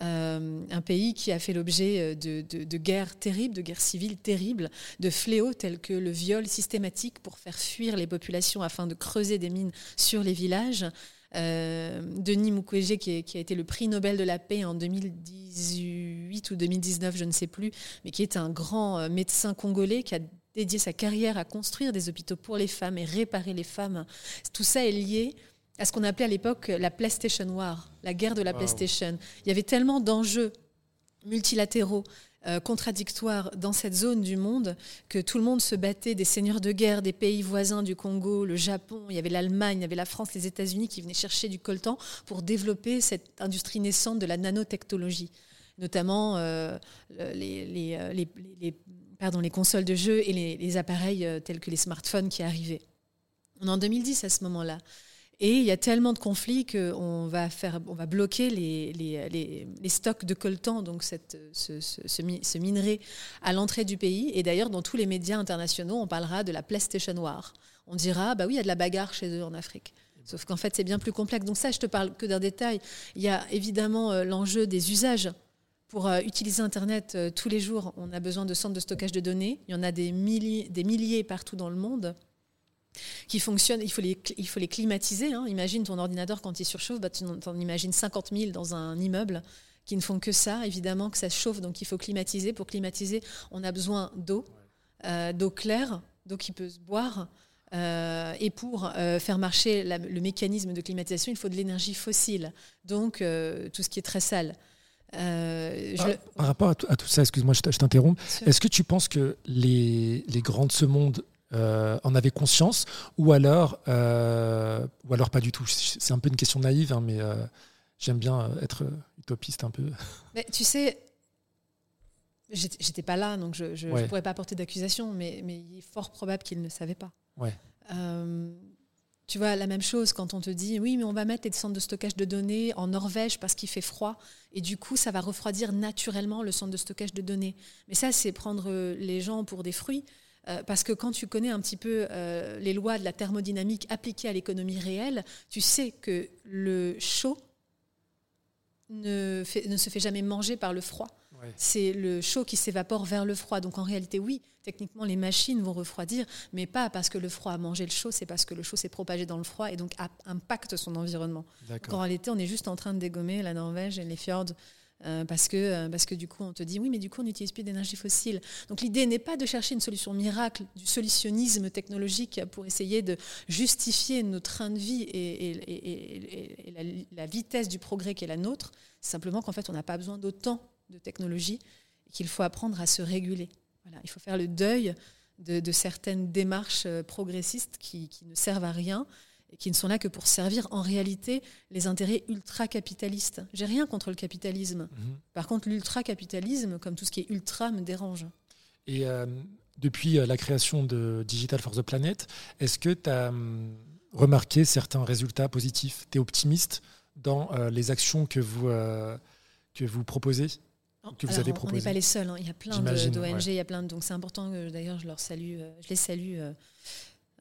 euh, un pays qui a fait l'objet de, de, guerres terribles, de guerres civiles terribles, de fléaux tels que le viol systématique pour faire fuir les populations afin de creuser des mines sur les villages, euh, Denis Mukwege, qui, a été le prix Nobel de la paix en 2018 ou 2019, je ne sais plus, mais qui est un grand euh, médecin congolais qui a dédié sa carrière à construire des hôpitaux pour les femmes et réparer les femmes. Tout ça est lié à ce qu'on appelait à l'époque la PlayStation War, la guerre de la PlayStation. Il y avait tellement d'enjeux multilatéraux euh, contradictoire dans cette zone du monde que tout le monde se battait, des seigneurs de guerre, des pays voisins du Congo, le Japon, il y avait l'Allemagne, il y avait la France, les États-Unis qui venaient chercher du coltan pour développer cette industrie naissante de la nanotechnologie, notamment euh, les, euh, les, les, pardon, les consoles de jeux et les, appareils tels que les smartphones qui arrivaient. On est en 2010 à ce moment-là. Et il y a tellement de conflits qu'on va, faire, on va bloquer les, les, les, stocks de coltan, donc cette, ce, ce, minerai, à l'entrée du pays. Et d'ailleurs, dans tous les médias internationaux, on parlera de la PlayStation War. On dira, bah oui, il y a de la bagarre chez eux en Afrique. Sauf qu'en fait, c'est bien plus complexe. Donc ça, je te parle que d'un détail. Il y a évidemment euh, l'enjeu des usages. Pour euh, utiliser Internet euh, tous les jours, on a besoin de centres de stockage de données. Il y en a des milliers, des milliers partout dans le monde qui fonctionnent, il faut les, il faut les climatiser. Hein. Imagine ton ordinateur quand il surchauffe, bah, tu en imagines 50 000 dans un immeuble qui ne font que ça, évidemment que ça chauffe, donc il faut climatiser. Pour climatiser, on a besoin d'eau. d'eau claire, d'eau qui peut se boire. et pour faire marcher le mécanisme de climatisation, il faut de l'énergie fossile, donc tout ce qui est très sale. par, rapport à, tout ça, excuse-moi, je t'interromps. Est-ce que tu penses que les, les grands de ce monde euh, en avait conscience ou alors, euh, ou alors pas du tout C'est un peu une question naïve, hein, mais euh, j'aime bien être utopiste un peu. Mais tu sais, j'étais pas là, donc je ne pourrais pas porter d'accusation, mais, mais, il est fort probable qu'il ne savait pas. Ouais. tu vois, la même chose quand on te dit oui, mais on va mettre les centres de stockage de données en Norvège parce qu'il fait froid, et du coup, ça va refroidir naturellement le centre de stockage de données. Mais ça, c'est prendre les gens pour des fruits. Euh, parce que quand tu connais un petit peu euh, les lois de la thermodynamique appliquées à l'économie réelle, tu sais que le chaud ne, se fait jamais manger par le froid. C'est le chaud qui s'évapore vers le froid. Donc en réalité, oui, techniquement, les machines vont refroidir, mais pas parce que le froid a mangé le chaud, c'est parce que le chaud s'est propagé dans le froid et donc impacte son environnement. en réalité, on est juste en train de dégommer la Norvège et les fjords euh, parce, que, euh, parce que du coup, on te dit oui, mais du coup, on n'utilise plus d'énergie fossile. Donc l'idée n'est pas de chercher une solution miracle, du solutionnisme technologique pour essayer de justifier notre train de vie et, la, vitesse du progrès qui est la nôtre. Simplement qu'en fait, on n'a pas besoin d'autant de technologie et qu'il faut apprendre à se réguler. Il faut faire le deuil de, certaines démarches euh, progressistes qui ne servent à rien et qui ne sont là que pour servir en réalité les intérêts ultra-capitalistes. J'ai rien contre le capitalisme. Mhm. Par contre, l'ultra-capitalisme, comme tout ce qui est ultra, me dérange. Et euh, depuis euh, la création de Digital for the Planet, est-ce que tu as hum, remarqué certains résultats positifs? Tu es optimiste dans euh, les actions que vous, que vous proposez que vous avez On n'est pas les seuls. Hein. Il y a plein d'ONG, il y a plein de, donc c'est important. D'ailleurs, je leur salue, je les salue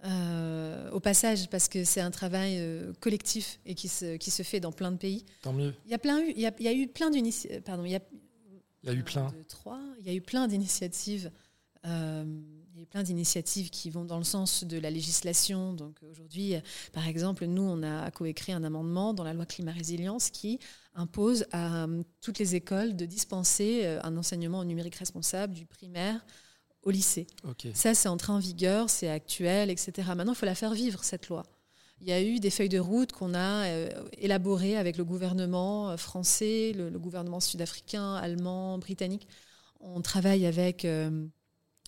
euh, au passage, parce que c'est un travail euh, collectif et qui se, qui se fait dans plein de pays. Tant mieux. Il y a, plein, il y a, il y a eu plein d'initiatives. Pardon, il y a, il y a eu plein. trois. Il y a eu plein d'initiatives. Euh, il y a eu plein d'initiatives qui vont dans le sens de la législation. Donc aujourd'hui, par exemple, nous, on a coécrit un amendement dans la loi climat résilience qui impose à toutes les écoles de dispenser un enseignement au numérique responsable du primaire au lycée. Ça, c'est entré en vigueur, c'est actuel, etc. Maintenant, il faut la faire vivre, cette loi. Il y a eu des feuilles de route qu'on a euh, élaborées avec le gouvernement euh, français, le, gouvernement sud-africain, allemand, britannique. On travaille avec euh,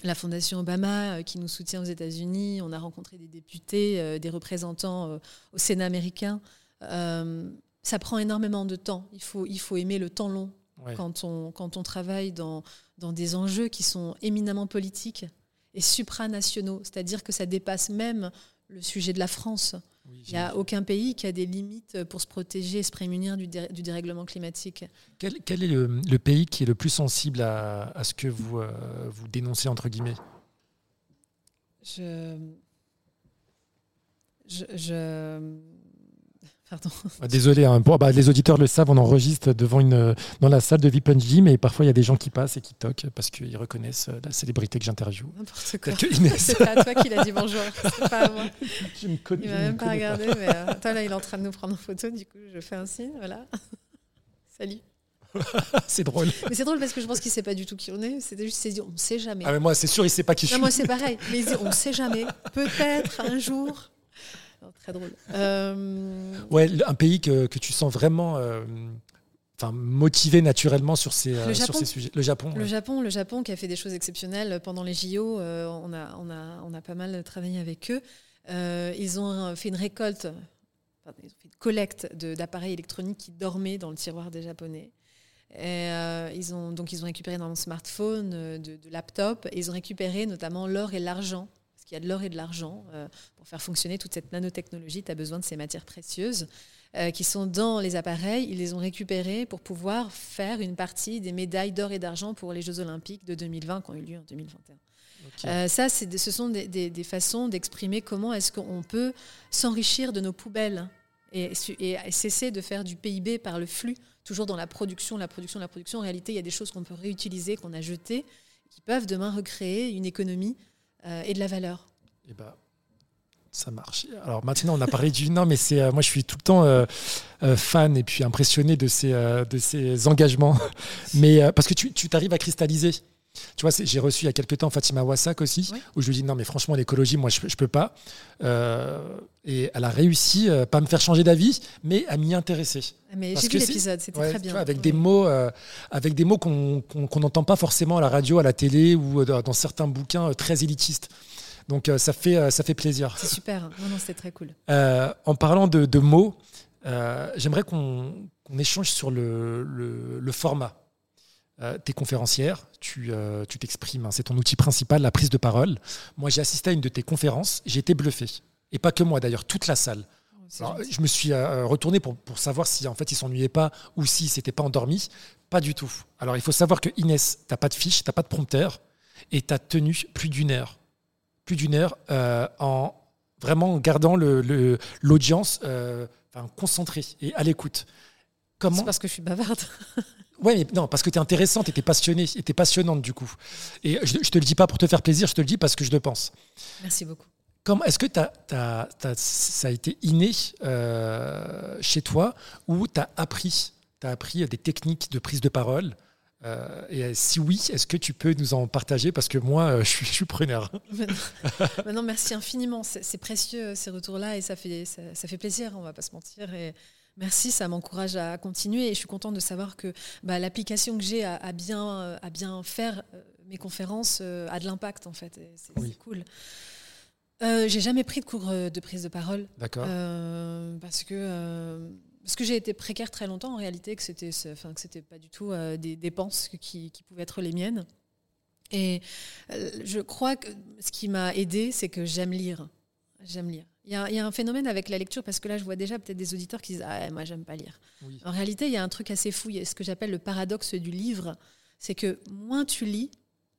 la Fondation Obama qui nous soutient aux États-Unis. On a rencontré des députés, des représentants au Sénat américain. ça prend énormément de temps. Il faut, il faut aimer le temps long quand, on, quand on travaille dans, dans des enjeux qui sont éminemment politiques et supranationaux, c'est-à-dire que ça dépasse même le sujet de la France. Il n'y a aucun pays qui a des limites pour se protéger et se prémunir du, du dérèglement climatique. Quel, quel est le, pays qui est le plus sensible à, à ce que vous, euh, vous dénoncez, entre guillemets? Je, je, je Pardon. Ah, désolé, hein. bah, les auditeurs le savent, on enregistre devant une, dans la salle de Vipunji, mais parfois il y a des gens qui passent et qui toquent parce qu'ils reconnaissent euh, la célébrité que j'interviewe. N'importe quoi. C'est pas à toi qu'il a dit bonjour, c'est pas à moi. Je me connais, il m'a même pas regardé, mais euh, toi là il est en train de nous prendre en photo, du coup je fais un signe, voilà. Salut. c'est drôle. Mais c'est drôle parce que je pense qu'il sait pas du tout qui on est. C'était juste, dit, on ne sait jamais. Ah mais moi c'est sûr, il sait pas qui je suis. moi c'est pareil. Mais il dit, on ne sait jamais. Peut-être un jour. Très drôle. Euh, ouais, un pays que, que tu sens vraiment euh, enfin, motivé naturellement sur ces, euh, sur ces sujets. Le Japon. Le Japon, le Japon qui a fait des choses exceptionnelles pendant les JO. on, a, on, a, on a pas mal travaillé avec eux. ils ont fait une récolte, ils ont fait une collecte d'appareils électroniques qui dormaient dans le tiroir des Japonais. Et, ils ont donc ils ont récupéré dans mon smartphone, de, de laptop, et ils ont récupéré notamment l'or et l'argent qu'il y a de l'or et de l'argent. Euh, pour faire fonctionner toute cette nanotechnologie, tu as besoin de ces matières précieuses euh, qui sont dans les appareils. Ils les ont récupérées pour pouvoir faire une partie des médailles d'or et d'argent pour les Jeux Olympiques de 2020 qui ont eu lieu en 2021. Euh, ça, ce sont des, façons d'exprimer comment est-ce qu'on peut s'enrichir de nos poubelles et, et, cesser de faire du PIB par le flux, toujours dans la production, la production, la production. En réalité, il y a des choses qu'on peut réutiliser, qu'on a jetées, qui peuvent demain recréer une économie euh, et de la valeur. Et eh ben, ça marche. Alors maintenant, on a parlé du non, mais c'est euh, moi, je suis tout le temps euh, fan et puis impressionné de ces de ces engagements. Mais parce que tu tu t'arrives à cristalliser. Tu vois, j'ai reçu il y a quelques temps Fatima Wassak aussi, où je lui dis non, mais franchement, l'écologie, moi, je, ne peux pas. Euh, et elle a réussi, euh, pas à me faire changer d'avis, mais à m'y intéresser. Mais j'ai vu l'épisode, c'était très bien. avec, des mots, euh, avec des mots qu'on n'entend pas forcément à la radio, à la télé ou dans certains bouquins très élitistes. Donc ça, fait, ça fait plaisir. C'est super, non, non, c'était très cool. en parlant de, mots, j'aimerais qu'on échange sur le, le format. Euh, tu es conférencière, euh, tu t'exprimes, hein, c'est ton outil principal, la prise de parole. Moi, j'ai assisté à une de tes conférences, j'ai été bluffé. Et pas que moi d'ailleurs, toute la salle. je me suis euh, retourné pour, pour, savoir si en fait il s'ennuyait pas ou si s'était pas endormi. Pas du tout. Alors il faut savoir que Inès, t'as pas de fiche, t'as pas de prompteur et tu as tenu plus d'une heure. Plus d'une heure en vraiment gardant l'audience le, concentrée et à l'écoute. Comment C'est parce que je suis bavarde. Ouais, mais non, parce que tu es intéressante et tu es passionnée, et es passionnante du coup. Et je, je te le dis pas pour te faire plaisir, je te le dis parce que je le pense. Merci beaucoup. Est-ce que ça a été inné euh, chez toi ou tu as appris, as appris des techniques de prise de parole euh, Et si oui, est-ce que tu peux nous en partager? Parce que moi, euh, je, suis, je suis preneur. non, merci infiniment. C'est précieux ces retours-là et ça fait, ça, ça, fait plaisir, on va pas se mentir. Et Merci, ça m'encourage à continuer et je suis contente de savoir que bah, l'application que j'ai à, bien, à bien faire euh, mes conférences euh, a de l'impact en fait. C'est cool. Euh, j'ai jamais pris de cours de prise de parole. D'accord. parce que parce que j'ai été précaire très longtemps en réalité, que c'était enfin que c'était pas du tout des dépenses qui, qui, pouvaient être les miennes. Et je crois que ce qui m'a aidé, c'est que j'aime lire. J'aime lire. Il y, a, un phénomène avec la lecture, parce que là, je vois déjà peut-être des auditeurs qui disent Ah, moi, j'aime pas lire. En réalité, il y a un truc assez fou. Il y a ce que j'appelle le paradoxe du livre. C'est que moins tu lis,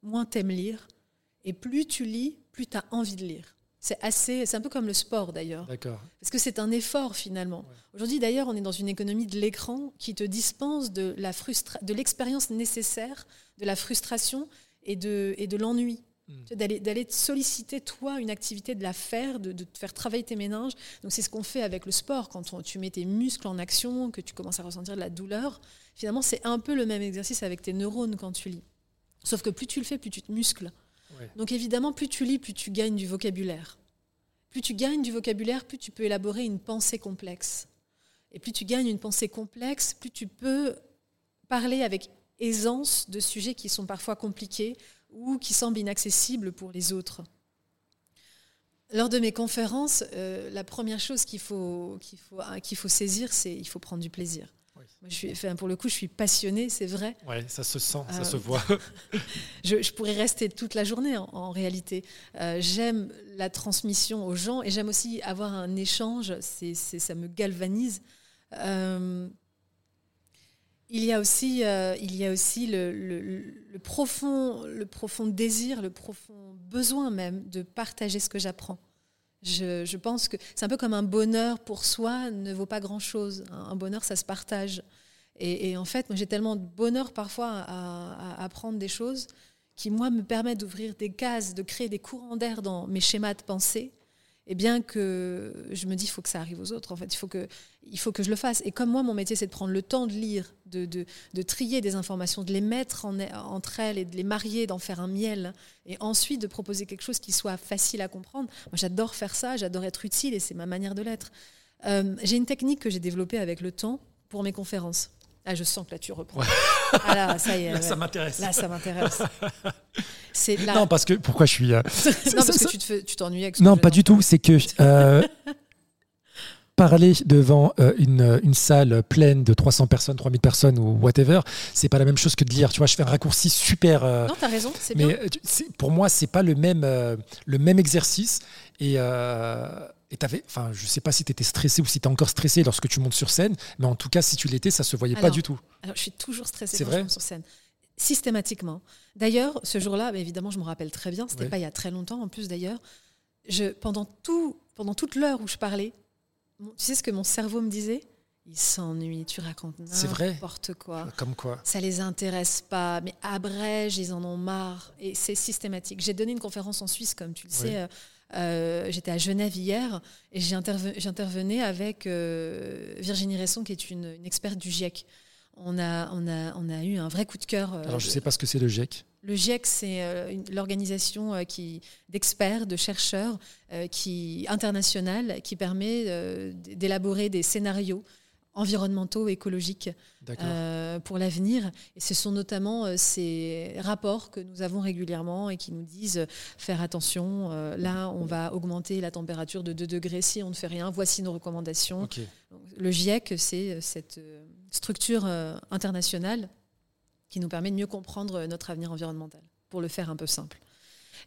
moins tu aimes lire. Et plus tu lis, plus tu as envie de lire. C'est assez, c'est un peu comme le sport d'ailleurs. D'accord. Parce que c'est un effort finalement. Aujourd'hui d'ailleurs, on est dans une économie de l'écran qui te dispense de la de l'expérience nécessaire, de la frustration et de, et de l'ennui. Mm. D'aller te solliciter, toi, une activité, de la faire, de, te faire travailler tes méninges. Donc, c'est ce qu'on fait avec le sport. Quand tu mets tes muscles en action, que tu commences à ressentir de la douleur, finalement, c'est un peu le même exercice avec tes neurones quand tu lis. Sauf que plus tu le fais, plus tu te muscles. Donc, évidemment, plus tu lis, plus tu gagnes du vocabulaire. Plus tu gagnes du vocabulaire, plus tu peux élaborer une pensée complexe. Et plus tu gagnes une pensée complexe, plus tu peux parler avec aisance de sujets qui sont parfois compliqués ou qui semblent inaccessibles pour les autres. Lors de mes conférences, euh, la première chose qu'il faut, qu'il faut, hein, qu'il faut saisir, c'est qu'il faut prendre du plaisir. je suis, enfin, pour le coup, je suis passionnée, c'est vrai. Oui, ça se sent, ça euh, se voit. je, pourrais rester toute la journée en, réalité. Euh, j'aime la transmission aux gens et j'aime aussi avoir un échange, c'est, ça me galvanise. Il y a aussi, euh, il y a aussi le, profond, le profond désir, le profond besoin même de partager ce que j'apprends. Je, pense que c'est un peu comme un bonheur pour soi ne vaut pas grand-chose. Un bonheur, ça se partage. Et, en fait, moi, j'ai tellement de bonheur parfois à, apprendre des choses qui, moi, me permettent d'ouvrir des cases, de créer des courants d'air dans mes schémas de pensée et bien que je me dis, il faut que ça arrive aux autres. En fait, il faut que, je le fasse. Et comme moi, mon métier, c'est de prendre le temps de lire, de, trier des informations, de les mettre en, entre elles et de les marier, d'en faire un miel, et ensuite de proposer quelque chose qui soit facile à comprendre. Moi, j'adore faire ça, j'adore être utile, et c'est ma manière de l'être. Euh, j'ai une technique que j'ai développée avec le temps pour mes conférences. Ah, je sens que là, tu reprends. Ah là, ça y est. Là, ça m'intéresse. Là, ça m'intéresse. Non, parce que pourquoi je suis. Euh, non, parce que tu t'ennuies avec ce Non, pas du tout. C'est que. Euh, parler devant euh, une, une, salle pleine de 300 personnes, 3000 personnes ou whatever, c'est pas la même chose que de lire. Tu vois, je fais un raccourci super. non, t'as raison, c'est bien. Mais pour moi, c'est pas le même, le même exercice. Et, et avais, enfin, je sais pas si tu étais stressé ou si tu es encore stressé lorsque tu montes sur scène, mais en tout cas, si tu l'étais, ça se voyait pas du tout. Alors, je suis toujours stressée quand je monte sur scène. Systématiquement. D'ailleurs, ce jour-là, évidemment, je me rappelle très bien, c'était pas il y a très longtemps en plus d'ailleurs. Je, pendant, tout, pendant toute l'heure où je parlais, tu sais ce que mon cerveau me disait? Ils s'ennuient, tu racontes n'importe quoi. Comme quoi Ça les intéresse pas, mais abrège, ils en ont marre. Et c'est systématique. J'ai donné une conférence en Suisse, comme tu le sais. Euh, euh, j'étais à Genève hier et j'intervenais avec euh, Virginie Resson, qui est une, experte du GIEC. On a, on, a, on a eu un vrai coup de cœur. Euh, Alors, je ne sais pas ce que c'est le GIEC. Le GIEC, c'est l'organisation qui d'experts, de chercheurs, qui internationale, qui permet d'élaborer des scénarios environnementaux, écologiques euh, pour l'avenir. Et ce sont notamment euh, ces rapports que nous avons régulièrement et qui nous disent euh, faire attention, là on va augmenter la température de 2 degrés si on ne fait rien, voici nos recommandations. Le GIEC, c'est cette structure internationale qui nous permet de mieux comprendre notre avenir environnemental, pour le faire un peu simple.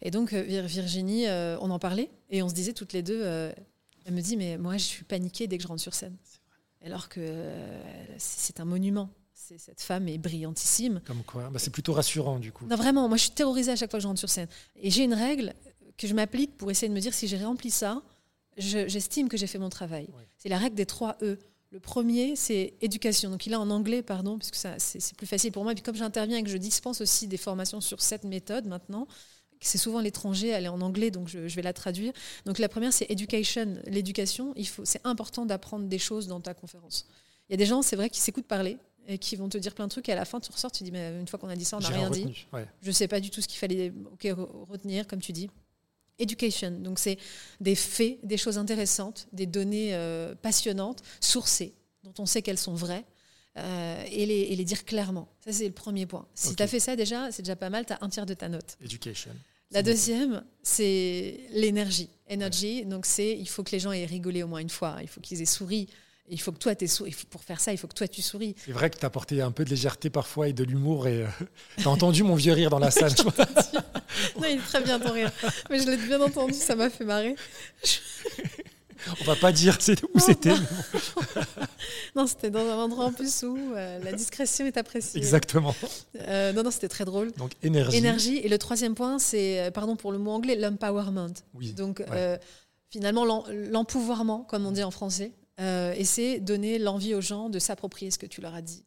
Et donc Virginie, on en parlait et on se disait toutes les deux, elle me dit mais moi je suis paniquée dès que je rentre sur scène alors que euh, c'est un monument. Cette femme est brillantissime. Comme quoi bah, C'est plutôt rassurant du coup. Non, vraiment, moi je suis terrorisée à chaque fois que je rentre sur scène. Et j'ai une règle que je m'applique pour essayer de me dire si j'ai rempli ça, j'estime que j'ai fait mon travail. C'est la règle des trois E. Le premier, c'est éducation. Donc il est en anglais, pardon, parce que c'est plus facile pour moi. Et puis comme j'interviens et que je dispense aussi des formations sur cette méthode maintenant, c'est souvent l'étranger, elle est en anglais, donc je, vais la traduire. Donc la première, c'est education, l'éducation. Il faut, c'est important d'apprendre des choses dans ta conférence. Il y a des gens, c'est vrai, qui s'écoutent parler et qui vont te dire plein de trucs et à la fin tu ressors, tu dis mais une fois qu'on a dit ça, on n'a rien dit. Je sais pas du tout ce qu'il fallait retenir, comme tu dis. Education, donc c'est des faits, des choses intéressantes, des données euh, passionnantes, sourcées, dont on sait qu'elles sont vraies. Euh, et, les, dire clairement. Ça, c'est le premier point. Si tu as fait ça déjà, c'est déjà pas mal, tu as un tiers de ta note. Education. La deuxième, c'est l'énergie. Energy, donc c'est il faut que les gens aient rigolé au moins une fois, il faut qu'ils aient souri. Il faut que toi, souri. Pour faire ça, il faut que toi, tu souris. C'est vrai que tu as apporté un peu de légèreté parfois et de l'humour. Et euh, tu as entendu mon vieux rire dans la salle. non, il est très bien ton rire. Mais je l'ai bien entendu, ça m'a fait marrer. On va pas dire où c'était. non, c'était dans un endroit en plus où euh, la discrétion est appréciée. Exactement. Euh, non, non, c'était très drôle. Donc énergie. Énergie. Et le troisième point, c'est, euh, pardon pour le mot anglais, l'empowerment. Oui. Donc finalement, l'empouvoirment, comme on dit en français. et c'est donner l'envie aux gens de s'approprier ce que tu leur as dit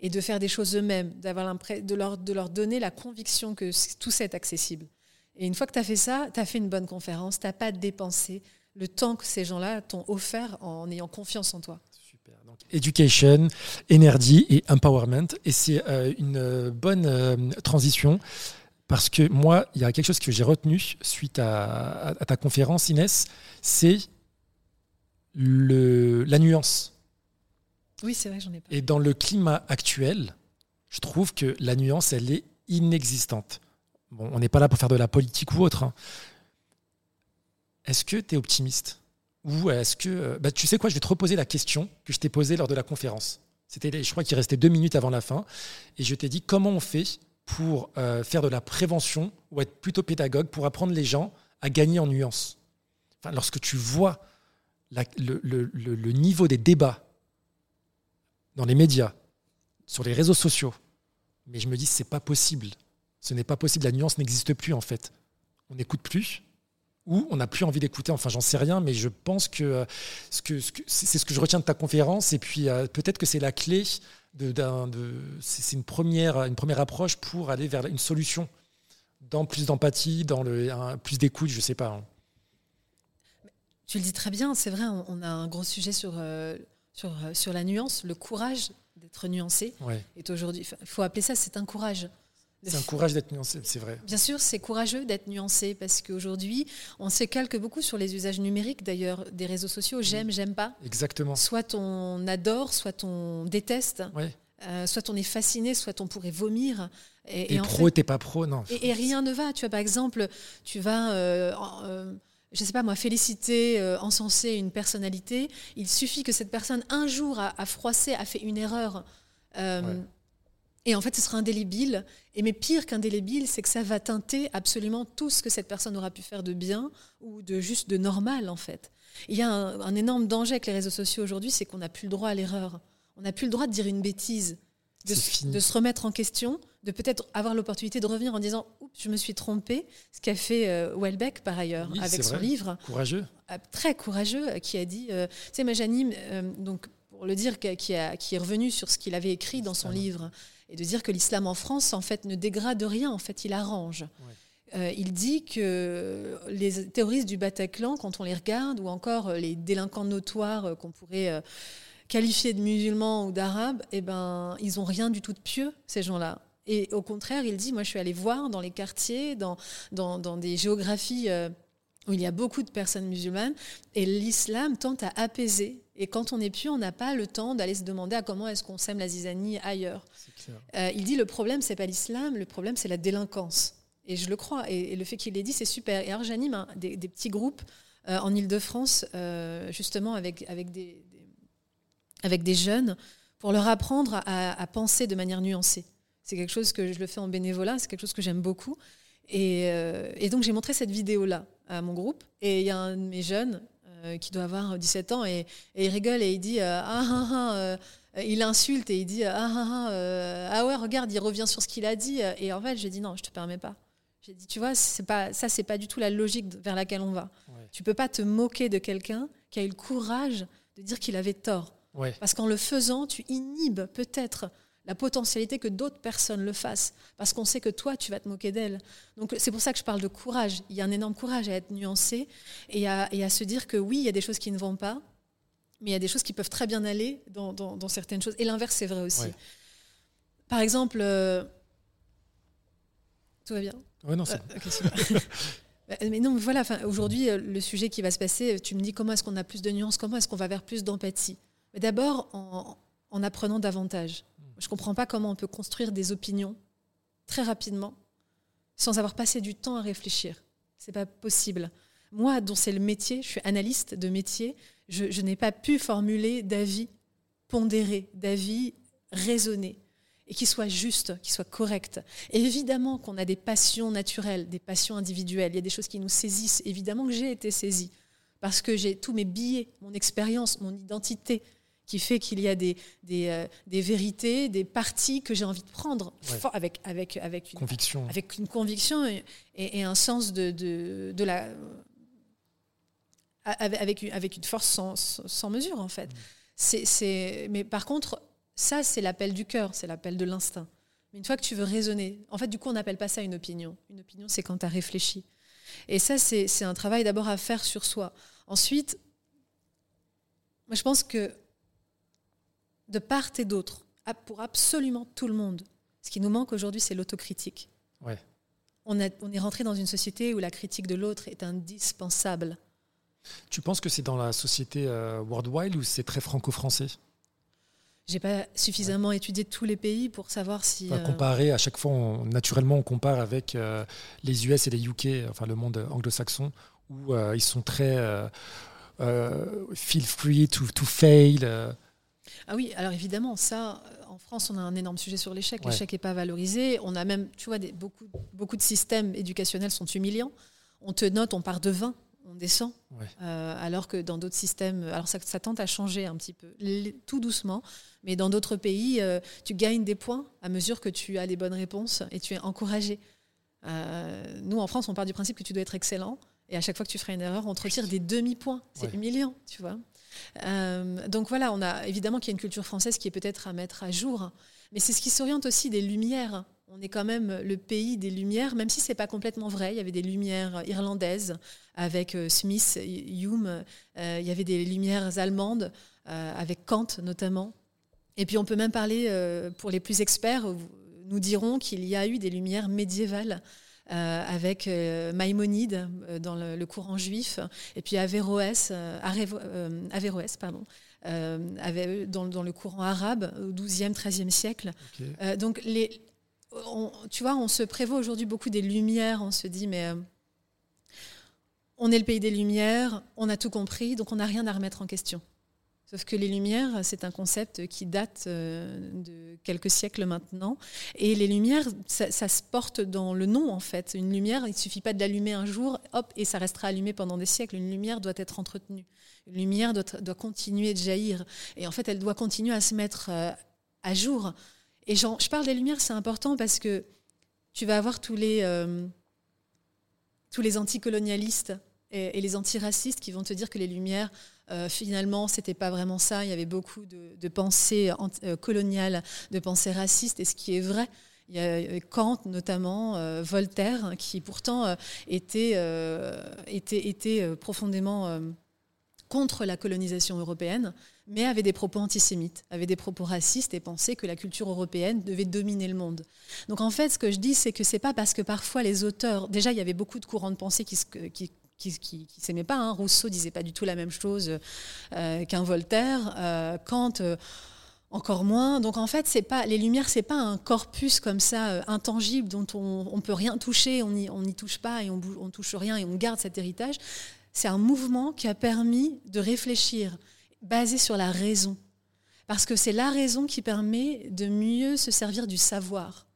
et de faire des choses eux-mêmes, d'avoir de leur, de leur donner la conviction que tout ça est accessible. Et une fois que tu as fait ça, tu as fait une bonne conférence, tu n'as pas dépensé le temps que ces gens-là t'ont offert en ayant confiance en toi. Super. Donc, education, énergie et empowerment. Et c'est euh, une euh, bonne euh, transition parce que moi, il y a quelque chose que j'ai retenu suite à, ta conférence, Inès, c'est la nuance. Oui, c'est vrai, j'en ai pas. Et dans le climat actuel, je trouve que la nuance, elle est inexistante. Bon, on n'est pas là pour faire de la politique ou autre, hein, est-ce que tu es optimiste? Ou est-ce que. Euh, bah, tu sais quoi, je vais te reposer la question que je t'ai posée lors de la conférence. C'était, je crois qu'il restait deux minutes avant la fin. Et je t'ai dit comment on fait pour euh, faire de la prévention ou être plutôt pédagogue pour apprendre les gens à gagner en nuances. Enfin, lorsque tu vois le, niveau des débats dans les médias, sur les réseaux sociaux, mais je me dis c'est pas possible. Ce n'est pas possible. La nuance n'existe plus en fait. On n'écoute plus ou on n'a plus envie d'écouter. Enfin, j'en sais rien, mais je pense que, euh, ce que, c'est ce que je retiens de ta conférence. Et puis, euh, peut-être que c'est la clé. De, de c'est une première, une première approche pour aller vers une solution, dans plus d'empathie, dans le, plus d'écoute, je ne sais pas. Hein. Tu le dis très bien, c'est vrai, on, a un gros sujet sur, euh, sur, sur la nuance, le courage d'être nuancé. Ouais. aujourd'hui, il faut appeler ça, c'est un courage. C'est un courage d'être nuancé, c'est vrai. Bien sûr, c'est courageux d'être nuancé parce qu'aujourd'hui, on se calque beaucoup sur les usages numériques d'ailleurs des réseaux sociaux. J'aime, j'aime pas. Exactement. Soit on adore, soit on déteste. Euh, soit on est fasciné, soit on pourrait vomir. Et, pro, t'es pas pro, non. Et, rien ne va. Tu vois, par exemple, tu vas, euh, euh, je sais pas moi, féliciter, encenser une personnalité. Il suffit que cette personne un jour a, froissé, a fait une erreur. Et en fait, ce sera indélébile. Et mais pire qu'indélébile, c'est que ça va teinter absolument tout ce que cette personne aura pu faire de bien ou de juste de normal, en fait. il y a un, énorme danger avec les réseaux sociaux aujourd'hui, c'est qu'on n'a plus le droit à l'erreur. On n'a plus le droit de dire une bêtise, de, se remettre en question, de peut-être avoir l'opportunité de revenir en disant Oups, je me suis trompé, ce qu'a fait euh, Welbeck par ailleurs avec son livre. Courageux. Euh, très courageux, qui a dit, euh, tu sais, moi j'anime, donc pour le dire, qui, a, qui, est revenu sur ce qu'il avait écrit dans son livre et de dire que l'islam en France, en fait, ne dégrade rien, en fait, il arrange. Euh, il dit que les terroristes du Bataclan, quand on les regarde, ou encore euh, les délinquants notoires euh, qu'on pourrait qualifier de musulmans ou d'arabes, eh ben, ils n'ont rien du tout de pieux, ces gens-là. Et au contraire, il dit, moi je suis allé voir dans les quartiers, dans, dans, dans des géographies euh, où il y a beaucoup de personnes musulmanes, et l'islam tente à apaiser. Et quand on n'est plus, on n'a pas le temps d'aller se demander à comment est-ce qu'on sème la zizanie ailleurs. Euh, il dit le problème, c'est pas l'islam, le problème, c'est la délinquance. Et je le crois. Et, le fait qu'il l'ait dit, c'est super. Et alors j'anime des, petits groupes euh, en Ile-de-France, euh, justement avec, avec, des, avec des jeunes, pour leur apprendre à, penser de manière nuancée. C'est quelque chose que je le fais en bénévolat, c'est quelque chose que j'aime beaucoup. Et, et donc j'ai montré cette vidéo-là à mon groupe. Et il y a un de mes jeunes qui doit avoir 17 ans et, il rigole et il dit euh, ah, ah, ah euh, il insulte et il dit ah, ah, ah, ah, ouais regarde il revient sur ce qu'il a dit. Et en fait j'ai dit non je te permets pas. J'ai dit tu vois c'est pas ça c'est pas du tout la logique vers laquelle on va. Tu peux pas te moquer de quelqu'un qui a eu le courage de dire qu'il avait tort. Parce qu'en le faisant tu inhibes peut-être la potentialité que d'autres personnes le fassent, parce qu'on sait que toi, tu vas te moquer d'elle. Donc c'est pour ça que je parle de courage. Il y a un énorme courage à être nuancé et à, se dire que oui, il y a des choses qui ne vont pas, mais il y a des choses qui peuvent très bien aller dans, certaines choses. Et l'inverse, c'est vrai aussi. Par exemple, euh, tout va bien Oui, non, c'est euh, Mais non, voilà, aujourd'hui, euh, le sujet qui va se passer, tu me dis comment est-ce qu'on a plus de nuances, comment est-ce qu'on va vers plus d'empathie? Mais d'abord, en apprenant davantage. Je ne comprends pas comment on peut construire des opinions très rapidement sans avoir passé du temps à réfléchir. C'est pas possible. Moi, dont c'est le métier, je suis analyste de métier, je, n'ai pas pu formuler d'avis pondérés, d'avis raisonnés et qui soient justes, qui soient corrects. évidemment qu'on a des passions naturelles, des passions individuelles. Il y a des choses qui nous saisissent. Évidemment que j'ai été saisie parce que j'ai tous mes billets, mon expérience, mon identité, qui fait qu'il y a des, des, euh, des, vérités, des parties que j'ai envie de prendre avec, avec, avec, une conviction, avec une conviction et, et, un sens de, de, de, la. Avec, avec une force sans, sans mesure, en fait. Mm. C'est, mais par contre, ça, c'est l'appel du cœur, c'est l'appel de l'instinct. Mais une fois que tu veux raisonner, en fait, du coup, on n'appelle pas ça une opinion. Une opinion, c'est quand tu as réfléchi. Et ça, c'est un travail d'abord à faire sur soi. Ensuite, moi, je pense que de part et d'autre, pour absolument tout le monde. Ce qui nous manque aujourd'hui, c'est l'autocritique. On, on est rentré dans une société où la critique de l'autre est indispensable. Tu penses que c'est dans la société euh, worldwide ou c'est très franco-français? J'ai pas suffisamment étudié tous les pays pour savoir si. Euh, comparer, à chaque fois, naturellement, on compare avec euh, les US et les UK, enfin le monde anglo-saxon, où ils sont très feel free to, to fail. Ah oui, alors évidemment, ça, euh, en France, on a un énorme sujet sur l'échec. L'échec n'est pas valorisé. On a même, tu vois, des, beaucoup, beaucoup de systèmes éducationnels sont humiliants. On te note, on part de 20, on descend. Euh, alors que dans d'autres systèmes, alors ça, tente à changer un petit peu, tout doucement. Mais dans d'autres pays, euh, tu gagnes des points à mesure que tu as les bonnes réponses et tu es encouragé. nous, en France, on part du principe que tu dois être excellent. Et à chaque fois que tu feras une erreur, on te retire des demi-points. C'est humiliant, tu vois. Euh, donc voilà, on a évidemment qu'il y a une culture française qui est peut-être à mettre à jour, mais c'est ce qui s'oriente aussi des lumières. On est quand même le pays des lumières, même si c'est pas complètement vrai. Il y avait des lumières irlandaises avec euh, Smith, Hume. Euh, il y avait des lumières allemandes avec Kant notamment. Et puis on peut même parler, pour les plus experts, nous dirons qu'il y a eu des lumières médiévales avec euh, Maïmonide euh, dans le, courant juif, et puis Averroès, Averroès pardon, dans, dans, le courant arabe au XIIe, XIIIe siècle. donc, les, tu vois, on se prévaut aujourd'hui beaucoup des Lumières, on se dit, mais on est le pays des Lumières, on a tout compris, donc on n'a rien à remettre en question. Sauf que les Lumières, c'est un concept qui date euh, de quelques siècles maintenant. Et les Lumières, ça, se porte dans le nom, en fait. Une lumière, il ne suffit pas de l'allumer un jour, hop, et ça restera allumé pendant des siècles. Une lumière doit être entretenue. Une lumière doit, continuer de jaillir. Et en fait, elle doit continuer à se mettre euh, à jour. Et je parle des Lumières, c'est important parce que tu vas avoir tous les, euh, tous les anticolonialistes et, et les antiracistes qui vont te dire que les Lumières euh, finalement, c'était pas vraiment ça. Il y avait beaucoup de, pensées euh, coloniales, de pensées racistes, et ce qui est vrai. Il y a Kant notamment, euh, Voltaire, qui pourtant était, était, était profondément contre la colonisation européenne, mais avait des propos antisémites, avait des propos racistes et pensait que la culture européenne devait dominer le monde. Donc en fait, ce que je dis, c'est que c'est pas parce que parfois les auteurs, déjà il y avait beaucoup de courants de pensée qui, qui qui, s'aimaient pas. Hein. Rousseau disait pas du tout la même chose euh, qu'un Voltaire. Euh, Kant, euh, encore moins. Donc en fait, c'est pas les lumières, c'est pas un corpus comme ça intangible dont on, on peut rien toucher, on n'y touche pas et on, on touche rien et on garde cet héritage. C'est un mouvement qui a permis de réfléchir, basé sur la raison. Parce que c'est la raison qui permet de mieux se servir du savoir.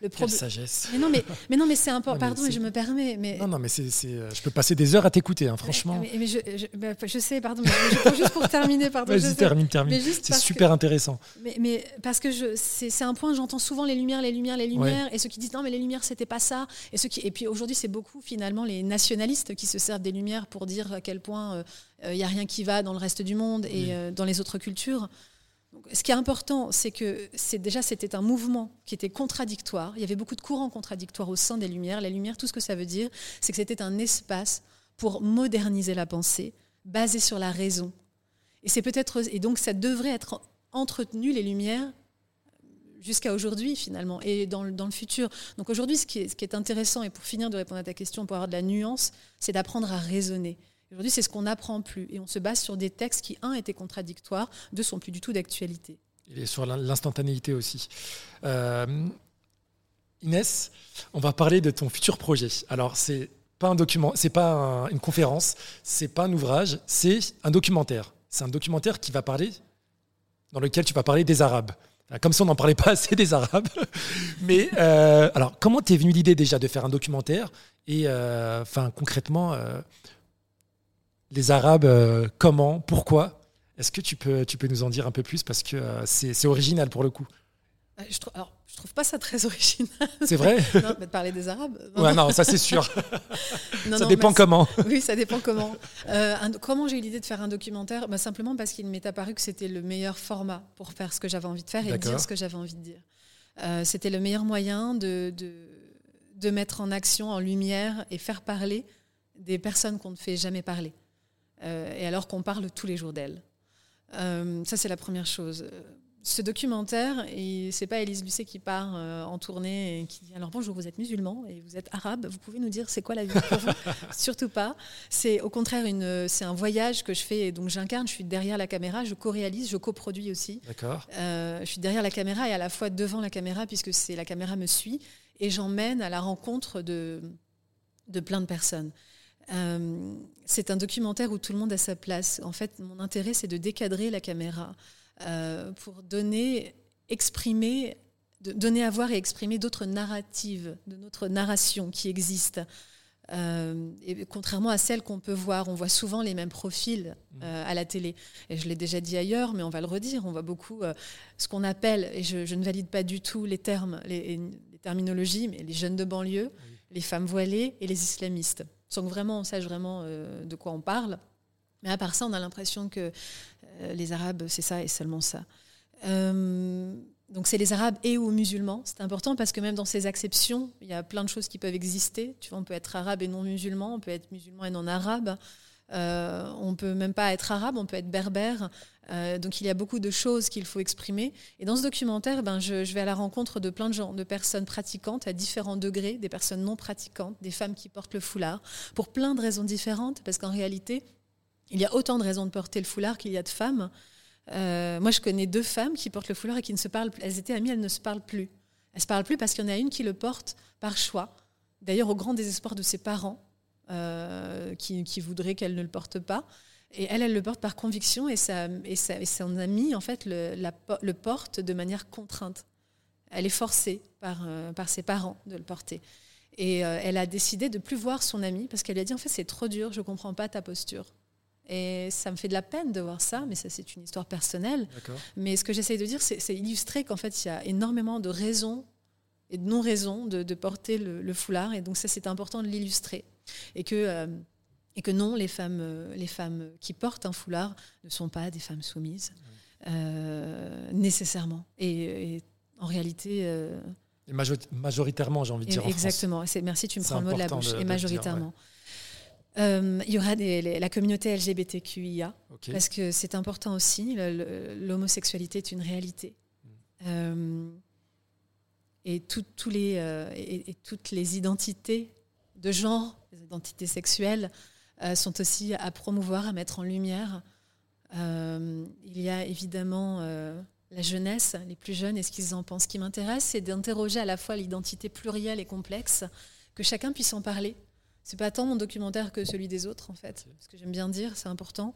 Le Quelle sagesse. Mais non, mais, mais, non, mais c'est important. Pardon, mais je me permets. Mais... Non, non, mais c'est, euh, je peux passer des heures à t'écouter, hein, franchement. Mais, je, bah, je, sais, pardon, mais juste pour terminer, pardon. Vas-y, termine, termine. C'est super intéressant. Mais, mais, parce que c'est, un point, j'entends souvent les lumières, les lumières, les lumières, et ceux qui disent non, mais les lumières, c'était pas ça. Et, ceux qui, et puis aujourd'hui, c'est beaucoup finalement les nationalistes qui se servent des lumières pour dire à quel point il euh, n'y euh, a rien qui va dans le reste du monde et dans les autres cultures ce qui est important, c'est que déjà c'était un mouvement qui était contradictoire. Il y avait beaucoup de courants contradictoires au sein des Lumières. Les Lumières, tout ce que ça veut dire, c'est que c'était un espace pour moderniser la pensée, basé sur la raison. Et c'est peut-être et donc ça devrait être entretenu les Lumières jusqu'à aujourd'hui finalement et dans le, futur. Donc aujourd'hui, ce, qui est intéressant et pour finir de répondre à ta question, pour avoir de la nuance, c'est d'apprendre à raisonner. Aujourd'hui, c'est ce qu'on n'apprend plus. Et on se base sur des textes qui, un, étaient contradictoires, deux, sont plus du tout d'actualité. Et sur l'instantanéité aussi. Euh, Inès, on va parler de ton futur projet. Alors, c'est pas un document, c'est pas une conférence, c'est pas un ouvrage, c'est un documentaire. C'est un documentaire qui va parler, dans lequel tu vas parler des Arabes. Comme si on n'en parlait pas assez des Arabes. Mais euh, alors, comment t'es venu l'idée déjà de faire un documentaire Et euh, enfin, concrètement, les Arabes, euh, comment, pourquoi? Est-ce que tu peux, tu peux nous en dire un peu plus? Parce que euh, c'est original pour le coup. Euh, je trouve, alors, je trouve pas ça très original. C'est vrai? Non, mais de parler des Arabes. Non, ouais, non, ça c'est sûr. ça dépend comment. Oui, ça dépend comment. comment j'ai eu l'idée de faire un documentaire? Bah, Simplement parce qu'il m'est apparu que c'était le meilleur format pour faire ce que j'avais envie de faire et dire ce que j'avais envie de dire. c'était le meilleur moyen de, de, de mettre en action, en lumière et faire parler des personnes qu'on ne fait jamais parler. Euh, et alors qu'on parle tous les jours d'elle. Euh, ça, c'est la première chose. Ce documentaire, c'est pas Élise Lucet qui part euh, en tournée et qui dit alors bonjour, vous êtes musulman et vous êtes arabe, vous pouvez nous dire c'est quoi la vie pour vous? Surtout pas. C'est au contraire une, c'est un voyage que je fais et donc j'incarne. Je suis derrière la caméra, je co-réalise, je coproduis aussi. D'accord. je suis derrière la caméra et à la fois devant la caméra puisque c'est la caméra me suit et j'emmène à la rencontre de de plein de personnes. Euh, c'est un documentaire où tout le monde a sa place. En fait, mon intérêt, c'est de décadrer la caméra euh, pour donner, exprimer, donner à voir et exprimer d'autres narratives, de notre narration qui existe. Euh, et contrairement à celles qu'on peut voir, on voit souvent les mêmes profils mmh. à la télé. Et je l'ai déjà dit ailleurs, mais on va le redire. On voit beaucoup ce qu'on appelle, et je, ne valide pas du tout les termes, les, terminologies, mais les jeunes de banlieue, les femmes voilées et les islamistes sans que vraiment on sache vraiment euh, de quoi on parle. Mais à part ça, on a l'impression que euh, les Arabes, c'est ça et seulement ça. Euh, donc c'est les Arabes et ou musulmans. C'est important parce que même dans ces acceptions, il y a plein de choses qui peuvent exister. Tu vois, on peut être arabe et non musulman, on peut être musulman et non arabe. Euh, on peut même pas être arabe, on peut être berbère. Euh, donc il y a beaucoup de choses qu'il faut exprimer. Et dans ce documentaire, ben, je, vais à la rencontre de plein de gens, de personnes pratiquantes à différents degrés, des personnes non pratiquantes, des femmes qui portent le foulard, pour plein de raisons différentes, parce qu'en réalité, il y a autant de raisons de porter le foulard qu'il y a de femmes. Euh, moi, je connais deux femmes qui portent le foulard et qui ne se parlent plus. Elles étaient amies, elles ne se parlent plus. Elles se parlent plus parce qu'il y en a une qui le porte par choix, d'ailleurs au grand désespoir de ses parents, euh, qui, voudrait qu'elle ne le porte pas. Et elle, elle le porte par conviction et, ça, et, ça, et son amie, en fait, le, le, porte de manière contrainte. Elle est forcée par, euh, par ses parents de le porter. Et euh, elle a décidé de plus voir son amie parce qu'elle lui a dit, en fait, c'est trop dur, je ne comprends pas ta posture. Et ça me fait de la peine de voir ça, mais ça, c'est une histoire personnelle. Mais ce que j'essaie de dire, c'est illustrer qu'en fait, il y a énormément de raisons et de non-raisons de, de, porter le, le, foulard. Et donc, ça, c'est important de l'illustrer et que euh, et que non, les femmes, euh, les femmes qui portent un foulard ne sont pas des femmes soumises euh, nécessairement. Et, en réalité. et majoritairement, j'ai envie de dire. exactement. Merci, tu me prends le mot de la bouche. et majoritairement. il y aura des, la communauté LGBTQIA Parce que c'est important aussi, l'homosexualité est une réalité. Mm. Euh, et, les, euh, et, toutes les identités de genre, les identités sexuelles, euh, sont aussi à promouvoir, à mettre en lumière. il y a évidemment la jeunesse, les plus jeunes, et ce qu'ils en pensent. Ce qui m'intéresse, c'est d'interroger à la fois l'identité plurielle et complexe, que chacun puisse en parler. C'est pas tant mon documentaire que celui des autres, en fait. Ce que j'aime bien dire, c'est important.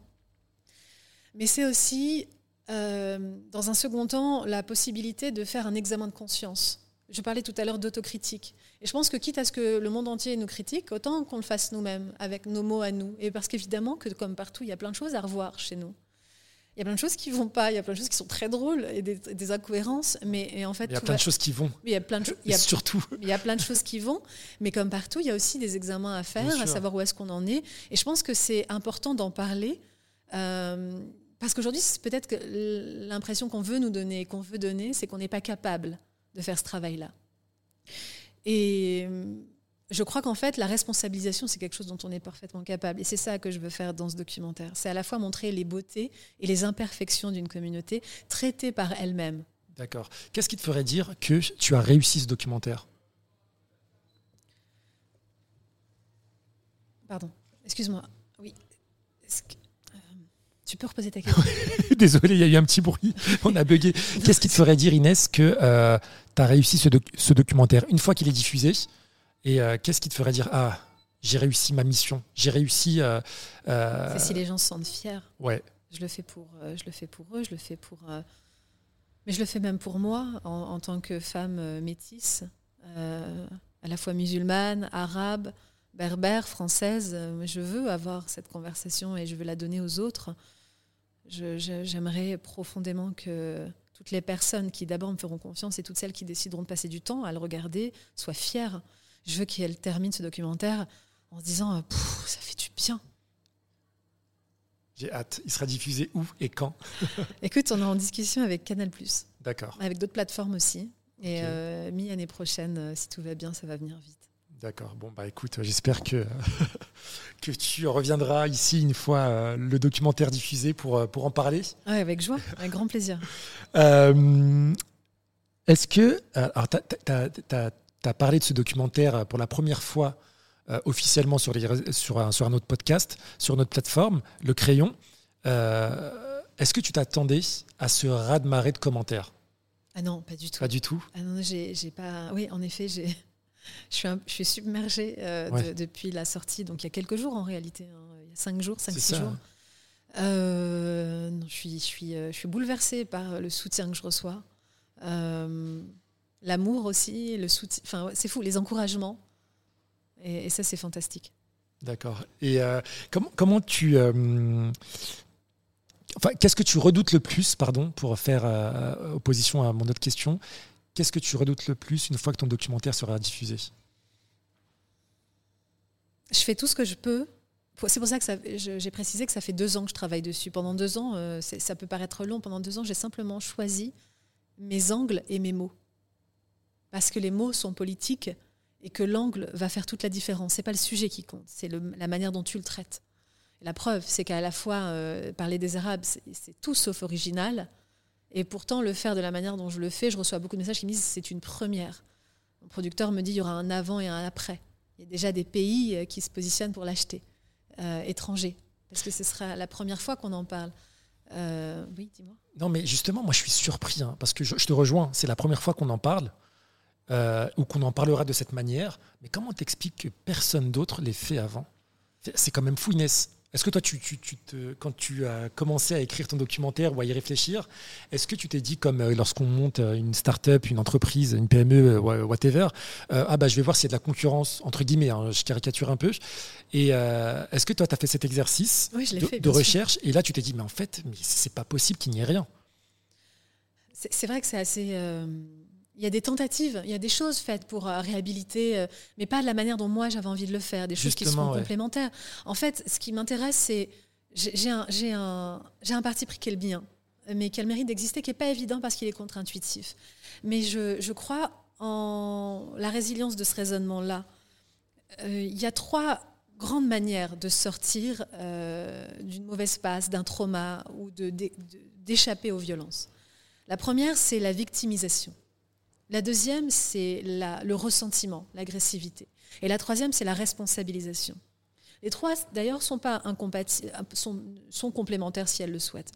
Mais c'est aussi, euh, dans un second temps, la possibilité de faire un examen de conscience. Je parlais tout à l'heure d'autocritique. Et je pense que quitte à ce que le monde entier nous critique, autant qu'on le fasse nous-mêmes, avec nos mots à nous. Et parce qu'évidemment, que comme partout, il y a plein de choses à revoir chez nous. Il y a plein de choses qui vont pas, il y a plein de choses qui sont très drôles et des, incohérences, mais en fait il y a plein de choses qui vont. Il y a plein de choses. Surtout. Il y a plein de choses qui vont, mais comme partout, il y a aussi des examens à faire, à savoir où est-ce qu'on en est. Et je pense que c'est important d'en parler. Euh, parce qu'aujourd'hui, c'est peut-être que l'impression qu'on veut nous donner, qu'on veut donner, c'est qu'on n'est pas capable de faire ce travail-là. Et euh, je crois qu'en fait, la responsabilisation, c'est quelque chose dont on est parfaitement capable. Et c'est ça que je veux faire dans ce documentaire. C'est à la fois montrer les beautés et les imperfections d'une communauté traitée par elle-même. D'accord. Qu'est-ce qui te ferait dire que tu as réussi ce documentaire? Pardon, excuse-moi. Oui. Tu peux reposer ta question? Désolé, il y a eu un petit bruit. On a bugué. Qu'est-ce qui te ferait dire, Inès, que euh, tu as réussi ce, documentaire une fois qu'il est diffusé Et euh, qu'est-ce qui te ferait dire Ah, j'ai réussi ma mission J'ai réussi. Euh, C'est si les gens se sentent fiers. Ouais. Je le fais pour, je le fais pour eux, je le fais pour. mais je le fais même pour moi, en, en tant que femme métisse, à la fois musulmane, arabe, berbère, française. Je veux avoir cette conversation et je veux la donner aux autres. J'aimerais profondément que toutes les personnes qui d'abord me feront confiance et toutes celles qui décideront de passer du temps à le regarder soient fières. Je veux qu'elles terminent ce documentaire en se disant ça fait du bien. J'ai hâte. Il sera diffusé où et quand Écoute, on est en discussion avec Canal+. D'accord. Avec d'autres plateformes aussi. Et euh, mi-année prochaine, euh, si tout va bien, ça va venir vite. D'accord. Bon, bah écoute, j'espère que, que tu reviendras ici une fois euh, le documentaire diffusé pour, euh, pour en parler. Oui, avec joie, avec grand plaisir. Euh, est-ce que. Alors, tu as, parlé de ce documentaire pour la première fois officiellement sur, les, sur, un, sur un autre podcast, sur notre plateforme, Le Crayon. Est-ce que tu t'attendais à ce raz-de-marée de commentaires? Ah non, pas du tout. Pas du tout? Ah non, j'ai pas. Oui, en effet, j'ai. Je suis, je suis submergée euh, depuis la sortie, donc il y a quelques jours en réalité, hein. il y a cinq jours, cinq, six jours. Euh, je, suis, je, suis, euh, je suis bouleversée par le soutien que je reçois. L'amour aussi, le soutien, enfin, c'est fou, les encouragements. Et, ça, c'est fantastique. D'accord. Et comment, comment tu. Enfin, qu'est-ce que tu redoutes le plus, pardon, pour faire opposition à mon autre question? Qu'est-ce que tu redoutes le plus une fois que ton documentaire sera diffusé? Je fais tout ce que je peux. C'est pour ça que j'ai précisé que ça fait deux ans que je travaille dessus. Pendant deux ans, euh, ça peut paraître long, pendant deux ans, j'ai simplement choisi mes angles et mes mots. Parce que les mots sont politiques et que l'angle va faire toute la différence. Ce n'est pas le sujet qui compte, c'est la manière dont tu le traites. la preuve, c'est qu'à la fois, euh, parler des Arabes, c'est tout sauf original. Et pourtant, le faire de la manière dont je le fais, je reçois beaucoup de messages qui me disent c'est une première. Mon producteur me dit il y aura un avant et un après. Il y a déjà des pays euh, qui se positionnent pour l'acheter, euh, étrangers, parce que ce sera la première fois qu'on en parle. Euh, oui, dis-moi. Non, mais justement, moi je suis surpris, hein, parce que je, te rejoins, c'est la première fois qu'on en parle, ou qu'on en parlera de cette manière, mais comment t'expliques que personne d'autre l'ait fait avant? C'est quand même fou, Inès. Est-ce que toi, tu, te, quand tu as commencé à écrire ton documentaire ou à y réfléchir, est-ce que tu t'es dit, comme euh, lorsqu'on monte euh, une start-up, une entreprise, une PME, euh, whatever, ah bah je vais voir s'il y a de la concurrence, entre guillemets, hein, je caricature un peu. Et est-ce que toi, tu as fait cet exercice de, recherche et là, tu t'es dit, mais en fait, mais c'est pas possible qu'il n'y ait rien C'est vrai que c'est assez il y a des tentatives, il y a des choses faites pour euh, réhabiliter, euh, mais pas de la manière dont moi j'avais envie de le faire, des choses qui sont complémentaires. En fait, ce qui m'intéresse, c'est j'ai un, un, un, parti pris qui est le bien, mais qui a le mérite d'exister, qui n'est pas évident parce qu'il est contre-intuitif. Mais je, je, crois en la résilience de ce raisonnement-là. Euh, il y a trois grandes manières de sortir euh, d'une mauvaise passe, d'un trauma ou d'échapper aux violences. La première, c'est la victimisation. La deuxième, c'est le ressentiment, l'agressivité. Et la troisième, c'est la responsabilisation. Les trois, d'ailleurs, sont, pas sont, sont complémentaires si elles le souhaitent.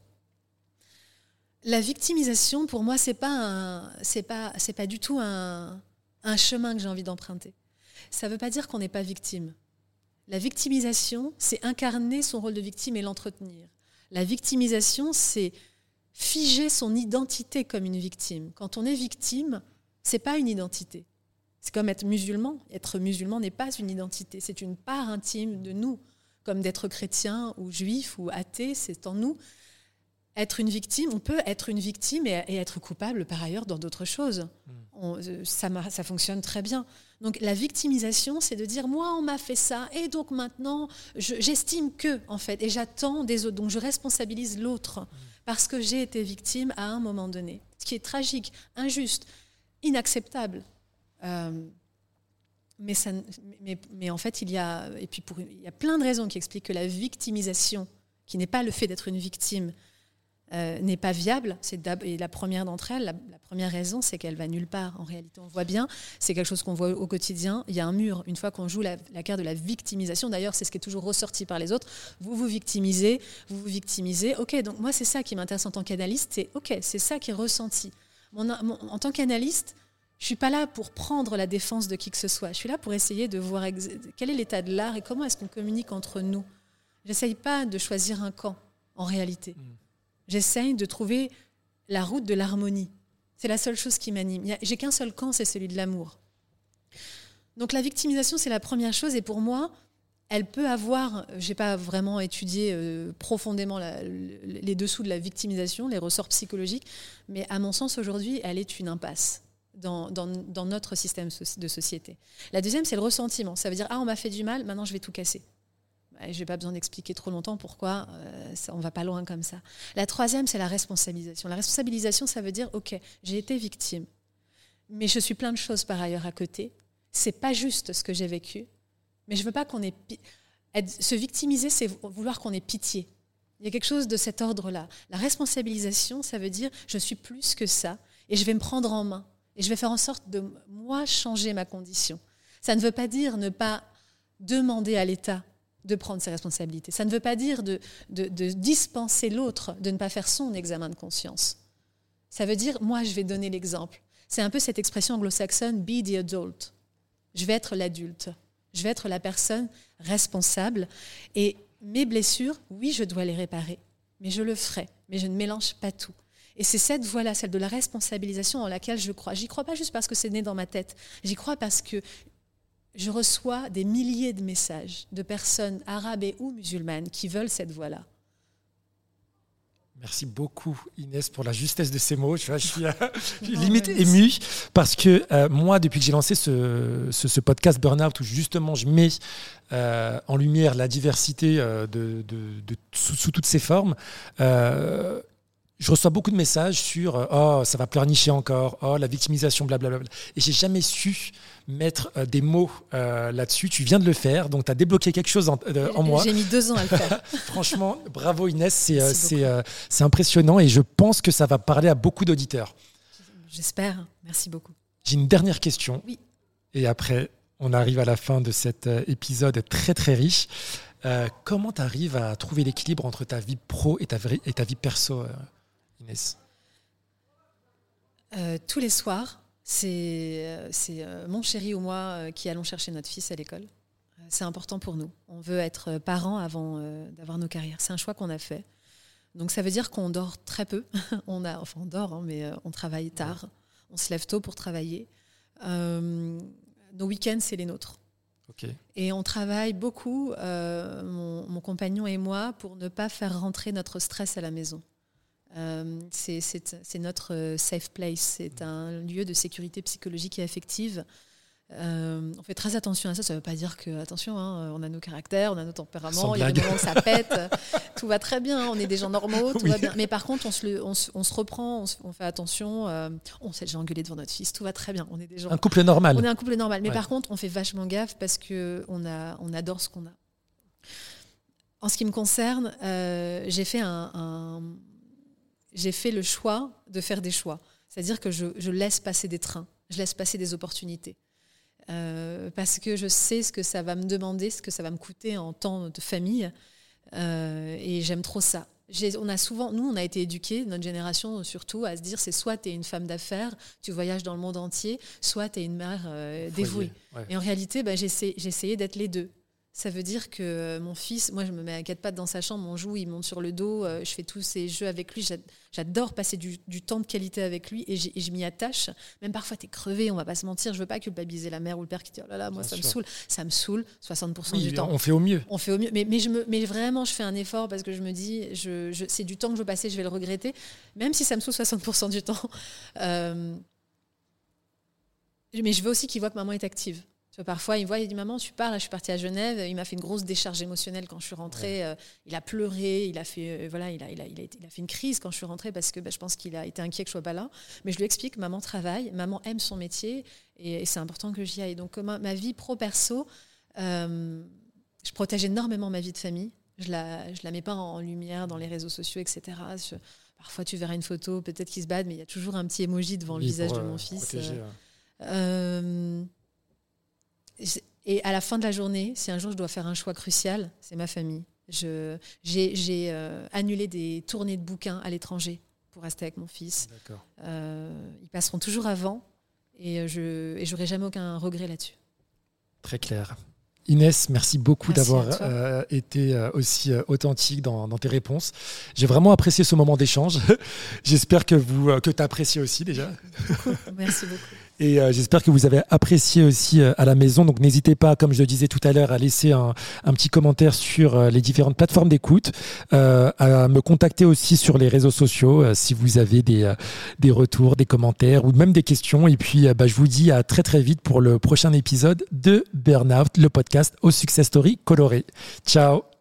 La victimisation, pour moi, c'est pas pas du tout un, un chemin que j'ai envie d'emprunter. Ça ne veut pas dire qu'on n'est pas victime. La victimisation, c'est incarner son rôle de victime et l'entretenir. La victimisation, c'est figer son identité comme une victime. Quand on est victime, c'est pas une identité. C'est comme être musulman. Être musulman n'est pas une identité, c'est une part intime de nous, comme d'être chrétien ou juif ou athée, c'est en nous. Être une victime, on peut être une victime et, être coupable par ailleurs dans d'autres choses. Hmm. Euh, ça, ça fonctionne très bien. Donc la victimisation, c'est de dire moi on m'a fait ça et donc maintenant j'estime que en fait et j'attends des autres. Donc je responsabilise l'autre hmm. parce que j'ai été victime à un moment donné. Ce qui est tragique, injuste, inacceptable. Euh, mais, en fait, il y a, et puis il y a plein de raisons qui expliquent que la victimisation, qui n'est pas le fait d'être une victime, euh, n'est pas viable. C'est et la première d'entre elles, la, première raison, c'est qu'elle va nulle part. En réalité, on voit bien, c'est quelque chose qu'on voit au quotidien. Il y a un mur. Une fois qu'on joue la, carte de la victimisation, d'ailleurs, c'est ce qui est toujours ressorti par les autres. Vous vous victimisez, vous vous victimisez. Ok, donc moi, c'est ça qui m'intéresse en tant qu'analyste. C'est ok, c'est ça qui est ressenti. En tant qu'analyste, je ne suis pas là pour prendre la défense de qui que ce soit. Je suis là pour essayer de voir quel est l'état de l'art et comment est-ce qu'on communique entre nous. J'essaye pas de choisir un camp, en réalité. Mm. J'essaye de trouver la route de l'harmonie. C'est la seule chose qui m'anime. J'ai qu'un seul camp, c'est celui de l'amour. Donc la victimisation, c'est la première chose. Et pour moi, elle peut avoir, je n'ai pas vraiment étudié euh, profondément les dessous de la victimisation, les ressorts psychologiques, mais à mon sens, aujourd'hui, elle est une impasse dans, notre système de société. La deuxième, c'est le ressentiment. Ça veut dire, ah, on m'a fait du mal, maintenant je vais tout casser. Je n'ai pas besoin d'expliquer trop longtemps pourquoi euh, on va pas loin comme ça. La troisième, c'est la responsabilisation. La responsabilisation, ça veut dire, OK, j'ai été victime, mais je suis plein de choses par ailleurs à côté. C'est pas juste ce que j'ai vécu, mais je veux pas qu'on ait... se victimiser, c'est vouloir qu'on ait pitié. Il y a quelque chose de cet ordre-là. La responsabilisation, ça veut dire, je suis plus que ça, et je vais me prendre en main. Et je vais faire en sorte de, moi, changer ma condition. Ça ne veut pas dire ne pas demander à l'État de prendre ses responsabilités. Ça ne veut pas dire de, de, dispenser l'autre de ne pas faire son examen de conscience. Ça veut dire, moi, je vais donner l'exemple. C'est un peu cette expression anglo-saxonne, be the adult. Je vais être l'adulte. Je vais être la personne responsable. Et mes blessures, oui, je dois les réparer. Mais je le ferai. Mais je ne mélange pas tout. Et c'est cette voie-là, celle de la responsabilisation en laquelle je crois. J'y crois pas juste parce que c'est né dans ma tête. J'y crois parce que je reçois des milliers de messages de personnes arabes et ou musulmanes qui veulent cette voie-là. Merci beaucoup Inès pour la justesse de ces mots. Je, suis euh, limite ému parce que euh, moi, depuis que j'ai lancé ce, podcast Burnout, où justement je mets euh, en lumière la diversité de, sous, sous, toutes ses formes, je reçois beaucoup de messages sur euh, oh ça va pleurnicher encore, oh la victimisation, blablabla. Et j'ai jamais su mettre euh, des mots euh, là-dessus. Tu viens de le faire, donc tu as débloqué quelque chose en, moi. J'ai mis deux ans à le faire. Franchement, bravo Inès, c'est impressionnant et je pense que ça va parler à beaucoup d'auditeurs. J'espère. Merci beaucoup. J'ai une dernière question. Oui. Et après, on arrive à la fin de cet épisode très très riche. comment tu arrives à trouver l'équilibre entre ta vie pro et ta, et ta vie perso Inès euh, Tous les soirs, c'est euh, euh, mon chéri ou moi qui allons chercher notre fils à l'école. C'est important pour nous. On veut être parents avant d'avoir nos carrières. C'est un choix qu'on a fait. Donc ça veut dire qu'on dort très peu. on a, enfin on dort, hein, mais on travaille tard. On se lève tôt pour travailler. nos week-ends, c'est les nôtres. Et on travaille beaucoup, mon, compagnon et moi, pour ne pas faire rentrer notre stress à la maison. Euh, c'est notre euh, safe place, c'est un lieu de sécurité psychologique et affective. Euh, on fait très attention à ça. Ça ne veut pas dire que, attention, hein, on a nos caractères, on a nos tempéraments, il y a des moments où ça pète, tout va très bien, on est des gens normaux, tout va bien. Mais par contre, on se, on se, reprend, on, fait attention, on s'est déjà engueulé devant notre fils, tout va très bien. On est des gens. Un couple normal. On est un couple normal. Mais par contre, on fait vachement gaffe parce qu'on on adore ce qu'on a. En ce qui me concerne, j'ai fait un, j'ai fait le choix de faire des choix. C'est-à-dire que je, laisse passer des trains, je laisse passer des opportunités. parce que je sais ce que ça va me demander, ce que ça va me coûter en temps de famille. et j'aime trop ça on a souvent, nous, on a été éduqués, notre génération surtout, à se dire c'est soit tu es une femme d'affaires, tu voyages dans le monde entier, soit tu es une mère euh, dévouée. Et en réalité, bah, j'ai essayé d'être les deux. Ça veut dire que euh, mon fils, moi je me mets à quatre pattes dans sa chambre, on joue, il monte sur le dos, euh, je fais tous ces jeux avec lui. J'adore passer du, temps de qualité avec lui et, je m'y attache. Même parfois, tu es crevé, on va pas se mentir. Je veux pas culpabiliser la mère ou le père qui dit Oh là là, moi ça me saoule. Ça me saoule 60% du temps. On fait au mieux. On fait au mieux. Mais, mais, je me, mais vraiment, je fais un effort parce que je me dis je, C'est du temps que je veux passer, je vais le regretter. Même si ça me saoule 60% du temps. Euh, mais je veux aussi qu'il voit que maman est active parfois, il voit, il dit Maman, tu pars, je suis partie à Genève. Il m'a fait une grosse décharge émotionnelle quand je suis rentrée. Euh, il a pleuré, il a, fait, euh, voilà, il, a, il, a, il, a fait une crise quand je suis rentrée parce que bah, je pense qu'il a été inquiet que je sois pas là. Mais je lui explique Maman travaille, maman aime son métier et, c'est important que j'y aille. Donc, ma, ma vie pro-perso, euh, je protège énormément ma vie de famille. Je la, je la mets pas en lumière dans les réseaux sociaux, etc. parfois, tu verras une photo, peut-être qu'il se bat, mais il y a toujours un petit emoji devant le visage de mon fils. Et à la fin de la journée, si un jour je dois faire un choix crucial, c'est ma famille. J'ai euh, annulé des tournées de bouquins à l'étranger pour rester avec mon fils. Euh, ils passeront toujours avant et je n'aurai jamais aucun regret là-dessus. Très clair. Inès, merci beaucoup d'avoir euh, été euh, aussi euh, authentique dans, tes réponses. J'ai vraiment apprécié ce moment d'échange. j'espère que vous que tu as apprécié aussi déjà. merci beaucoup. Et j'espère que vous avez apprécié aussi à la maison. Donc n'hésitez pas, comme je le disais tout à l'heure, à laisser un, petit commentaire sur les différentes plateformes d'écoute, à me contacter aussi sur les réseaux sociaux si vous avez des, des retours, des commentaires ou même des questions. Et puis bah, je vous dis à très très vite pour le prochain épisode de Burnout, le podcast au Success Story coloré. Ciao